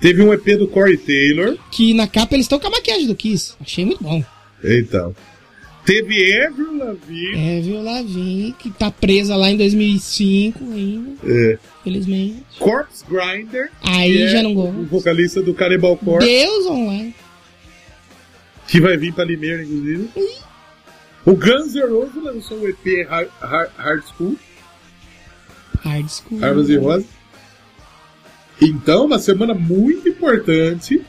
Teve um EP do Corey Taylor. Que na capa eles estão com a maquiagem do Kiss. Achei muito bom. Então. Teve Avril Lavigne. É, viu Lavigne, que tá presa lá em 2005 ainda, É. felizmente. Corpse Grinder. Aí é já não gosto. O vocalista do Cannibal Corpse. Deus online. Que vai vir pra Limeira, inclusive. O Guns N' Roses lançou o EP Hard, Hard, Hard School. Hard school. Armas e Rosas. Então, uma semana muito importante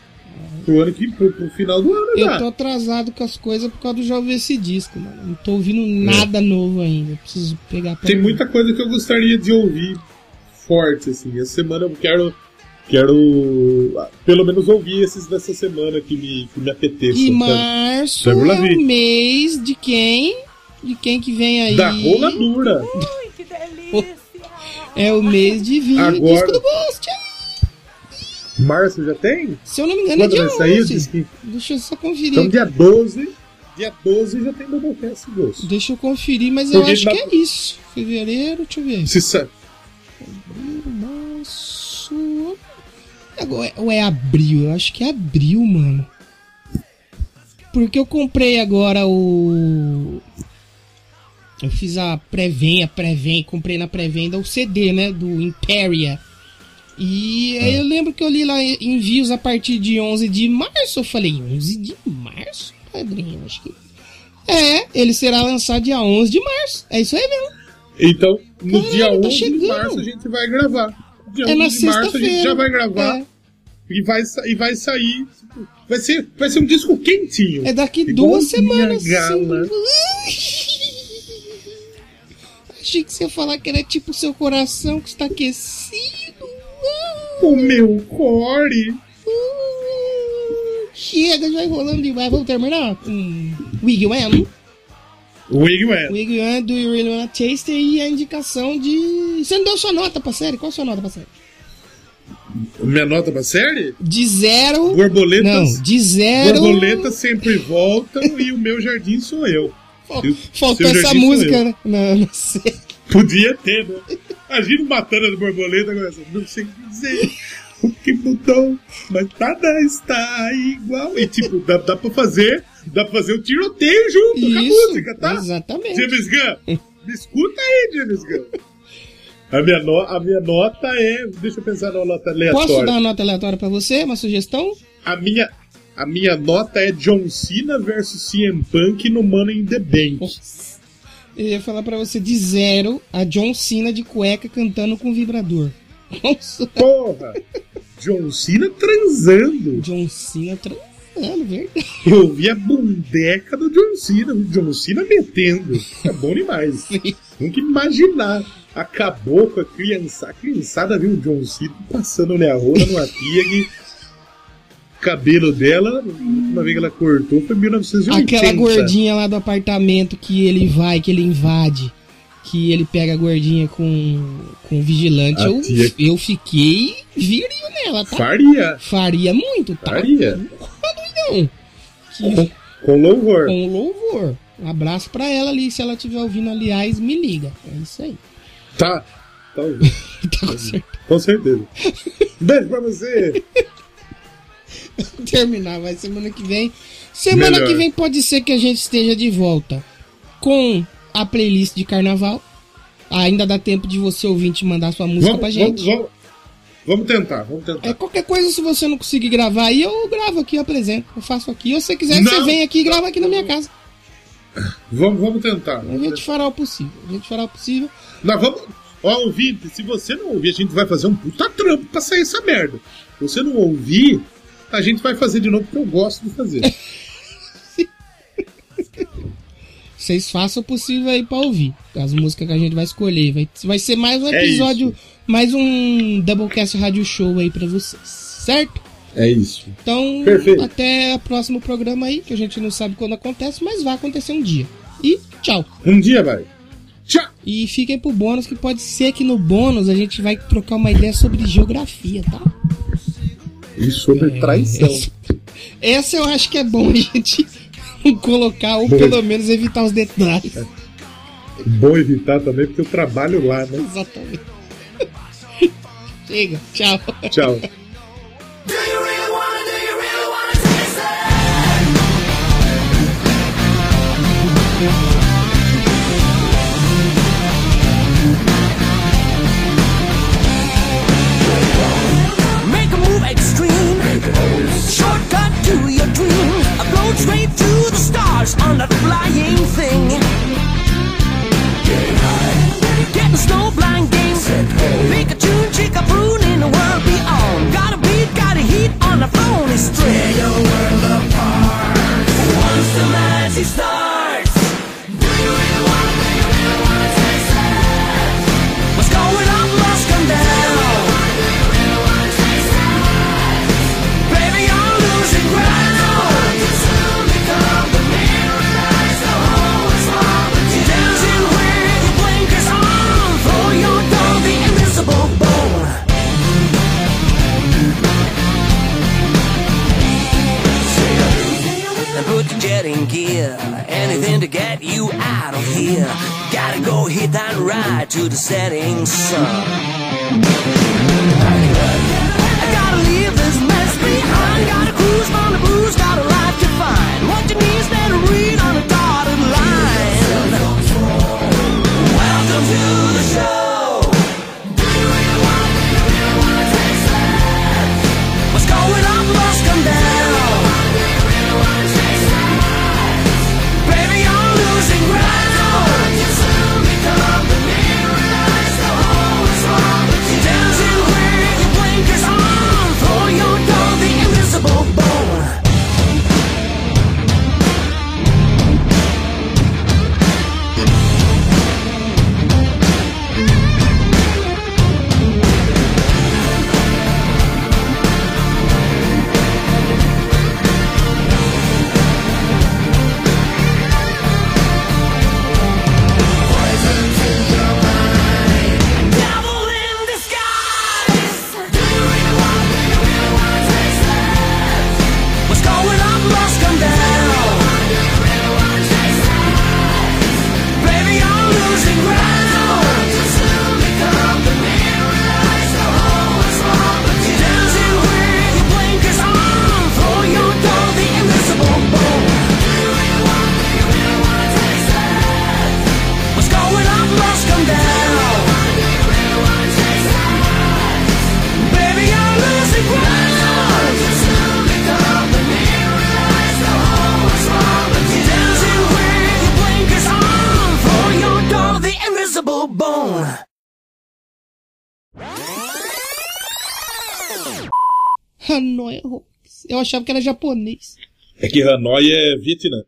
pro ano que pro, pro final do ano Eu já. tô atrasado com as coisas por causa do já ouvir esse disco, mano. Não tô ouvindo nada novo ainda. Preciso pegar pra Tem ouvir. muita coisa que eu gostaria de ouvir forte, assim. Essa semana eu quero. Quero pelo menos ouvir esses dessa semana que me, que me apeteçam. E março é o mês de quem? De quem que vem aí? Da rola dura. É o mês de vir Agora- disco do Ghost. Março já tem? Se eu não me engano, é Quando dia vai sair? 11. Diz que- Deixa eu só conferir. Então, dia 12. Dia 12 já tem Doublecast Ghost. Deixa eu conferir, mas eu Porque acho na- que é isso. Fevereiro, deixa eu ver. Se sa-. Agora, ou é abril? Eu acho que é abril, mano. Porque eu comprei agora o. Eu fiz a pré-venda, pré-venda, comprei na pré-venda o CD, né? Do Imperia. E aí eu lembro que eu li lá envios a partir de 11 de março. Eu falei, 11 de março, padrinho? Acho que. É, ele será lançado dia 11 de março. É isso aí mesmo. Então, no Caralho, dia tá 11 de chegando. março a gente vai gravar. Dia É na 11 de março a gente já vai gravar. É. E, vai, e vai sair. tipo, Vai ser, vai ser um disco quentinho. É daqui Igual duas semanas. gala. (laughs) Achei que você ia falar que era tipo seu coração que está aquecido. O meu core. Chega, já vai rolando demais. Vamos terminar com Wiggy Wham. Wiggy Wham, Do You Really Wanna Taste? E a indicação de... Você não deu sua nota pra série? Qual a sua nota pra série? Minha nota pra série? De zero. Borboletas. Não, de zero. Borboletas sempre voltam e o meu jardim sou eu. Faltou essa música, né? Não, não sei. Podia ter, né? Imagina matando as borboletas agora. Não sei dizer o (laughs) que mudou, mas nada está igual. E tipo, dá, dá pra fazer. Dá pra fazer o tiroteio junto com a Isso, música, tá? exatamente. James Gunn, me escuta aí, James Gunn. A minha, no- a minha nota é. Deixa eu pensar numa nota aleatória. Posso dar uma nota aleatória pra você? Uma sugestão? A minha, a minha nota é John Cena versus CM Punk no Money in the Bank. Eu ia falar pra você de zero a John Cena de cueca cantando com vibrador. Nossa. Porra! John Cena transando. John Cena transando, verdade. (laughs) Eu vi a bundeca do John Cena, o John Cena metendo. É bom demais. (laughs) Nunca imaginar. Acabou com a criançada. A criançada viu o John Cena passando na rua numa tia que. Cabelo dela, uma vez que ela cortou, foi em 1980. Aquela gordinha lá do apartamento que ele vai, que ele invade, que ele pega a gordinha com, com o vigilante. A Eu, tia- eu fiquei virio nela, tá? Faria. Faria muito, tá? Faria. Não. Com, com louvor. Com louvor. Um abraço pra ela ali. Se ela estiver ouvindo, aliás, me liga. É isso aí. Tá. Tá. (laughs) Tá com certeza. Com certeza. Beijo pra você. Terminar, vai semana que vem. Semana Melhor. que vem pode ser que a gente esteja de volta com a playlist de carnaval. Ainda dá tempo de você ouvinte mandar sua música Vamos, pra gente. vamos, vamos, vamos tentar, vamos tentar. É qualquer coisa, se você não conseguir gravar aí, eu gravo aqui, eu apresento. Eu faço aqui. Ou se você quiser, Não. você vem aqui e grava aqui na minha casa. Vamos, vamos tentar. A gente fará o possível. A gente fará o possível. Nós vamos. Ó, ouvinte, se você não ouvir, a gente vai fazer um puta trampo pra sair essa merda. Se você não ouvir, a gente vai fazer de novo porque eu gosto de fazer. (laughs) Vocês façam o possível aí pra ouvir. As músicas que a gente vai escolher. Vai, vai ser mais um É episódio, isso. mais um Doublecast Rádio Show aí pra vocês. Certo? É isso. Então, Perfeito. até o próximo programa aí, que a gente não sabe quando acontece, mas vai acontecer um dia. E tchau. Um dia vai. Tchau. E fiquem pro bônus, que pode ser que no bônus a gente vai trocar uma ideia sobre geografia, tá? E sobre traição. Essa eu acho que é bom a (laughs) gente (laughs) colocar, ou Bom. pelo menos evitar os detalhes. Bom evitar também, porque eu trabalho lá, né? Exatamente. (laughs) Chega, tchau. Tchau. Make a move extreme. Shortcut to your dream. Blow straight to the stars on that flying thing. Getting snow blind game. Pikachu, Chickapoon in the world beyond. Got a beat, got a heat on the phone. It's Tear your world apart. Once the magic starts. Gear, anything to get you out of here. Gotta go hit that ride to the setting sun. Gotta leave this mess behind. Gotta cruise on the got life to find. What you need is to read on a dotted line. Welcome to the show. Achava que era japonês. É que Hanoi é Vietnã.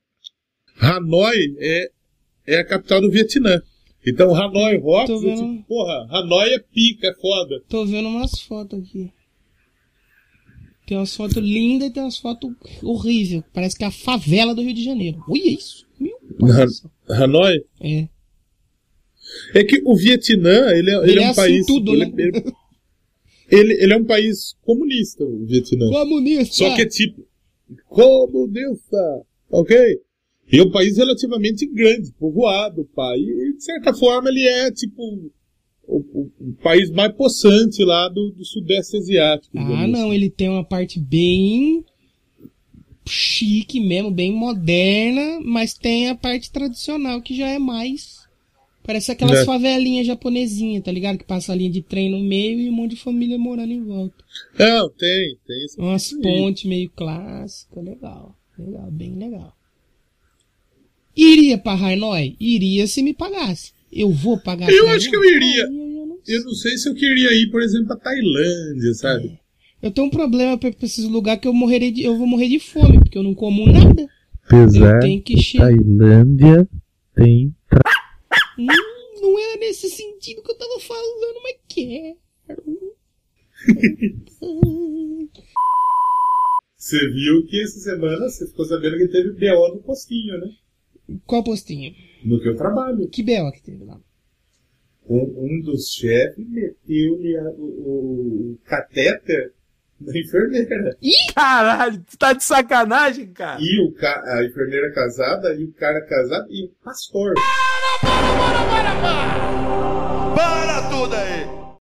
Hanoi é, é a capital do Vietnã. Então Hanoi Rocks, é vendo. tipo, porra, Hanoi é pica, é foda. Tô vendo umas fotos aqui. Tem umas fotos lindas e tem umas fotos horríveis. Parece que é a favela do Rio de Janeiro. Olha isso. Meu. Han- Hanoi? É. É que o Vietnã, ele é, ele Ele é é um assim país. tudo, ele, né? ele, ele, ele é um país comunista, o Vietnã. Comunista. Só que é tipo. Comunista! Ok? E é um país relativamente grande, povoado, pá. E de certa forma ele é tipo. O, o- o país mais possante lá do, do Sudeste Asiático. Ah, não. Ele tem uma parte bem chique mesmo, bem moderna, mas tem a parte tradicional que já é mais. Parece aquelas É. favelinhas japonesinhas, tá ligado? Que passa a linha de trem no meio e um monte de família morando em volta. Não, tem, tem isso. Umas pontes meio clássicas, legal. Legal, bem legal. Iria pra Hanoi? Iria se me pagasse. Eu vou pagar Eu acho que eu iria. Aí eu não Eu não sei se eu queria ir, por exemplo, pra Tailândia, sabe? Eu tenho um problema pra, pra esses lugares que eu morrerei de, eu vou morrer de fome, porque eu não como nada. Apesar Eu tenho que. Tailândia tem Hum, não é nesse sentido que eu tava falando, mas quero. Você viu que essa semana você ficou sabendo que teve BO no postinho, né? Qual postinho? No que eu trabalho. Que B.O. que teve lá? Um, um dos chefes meteu-lhe a- o, o catéter na enfermeira. Caralho, tu tá de sacanagem, cara. E o ca- a enfermeira casada, e o cara casado, e o pastor para, para, para, para! Para tudo aí!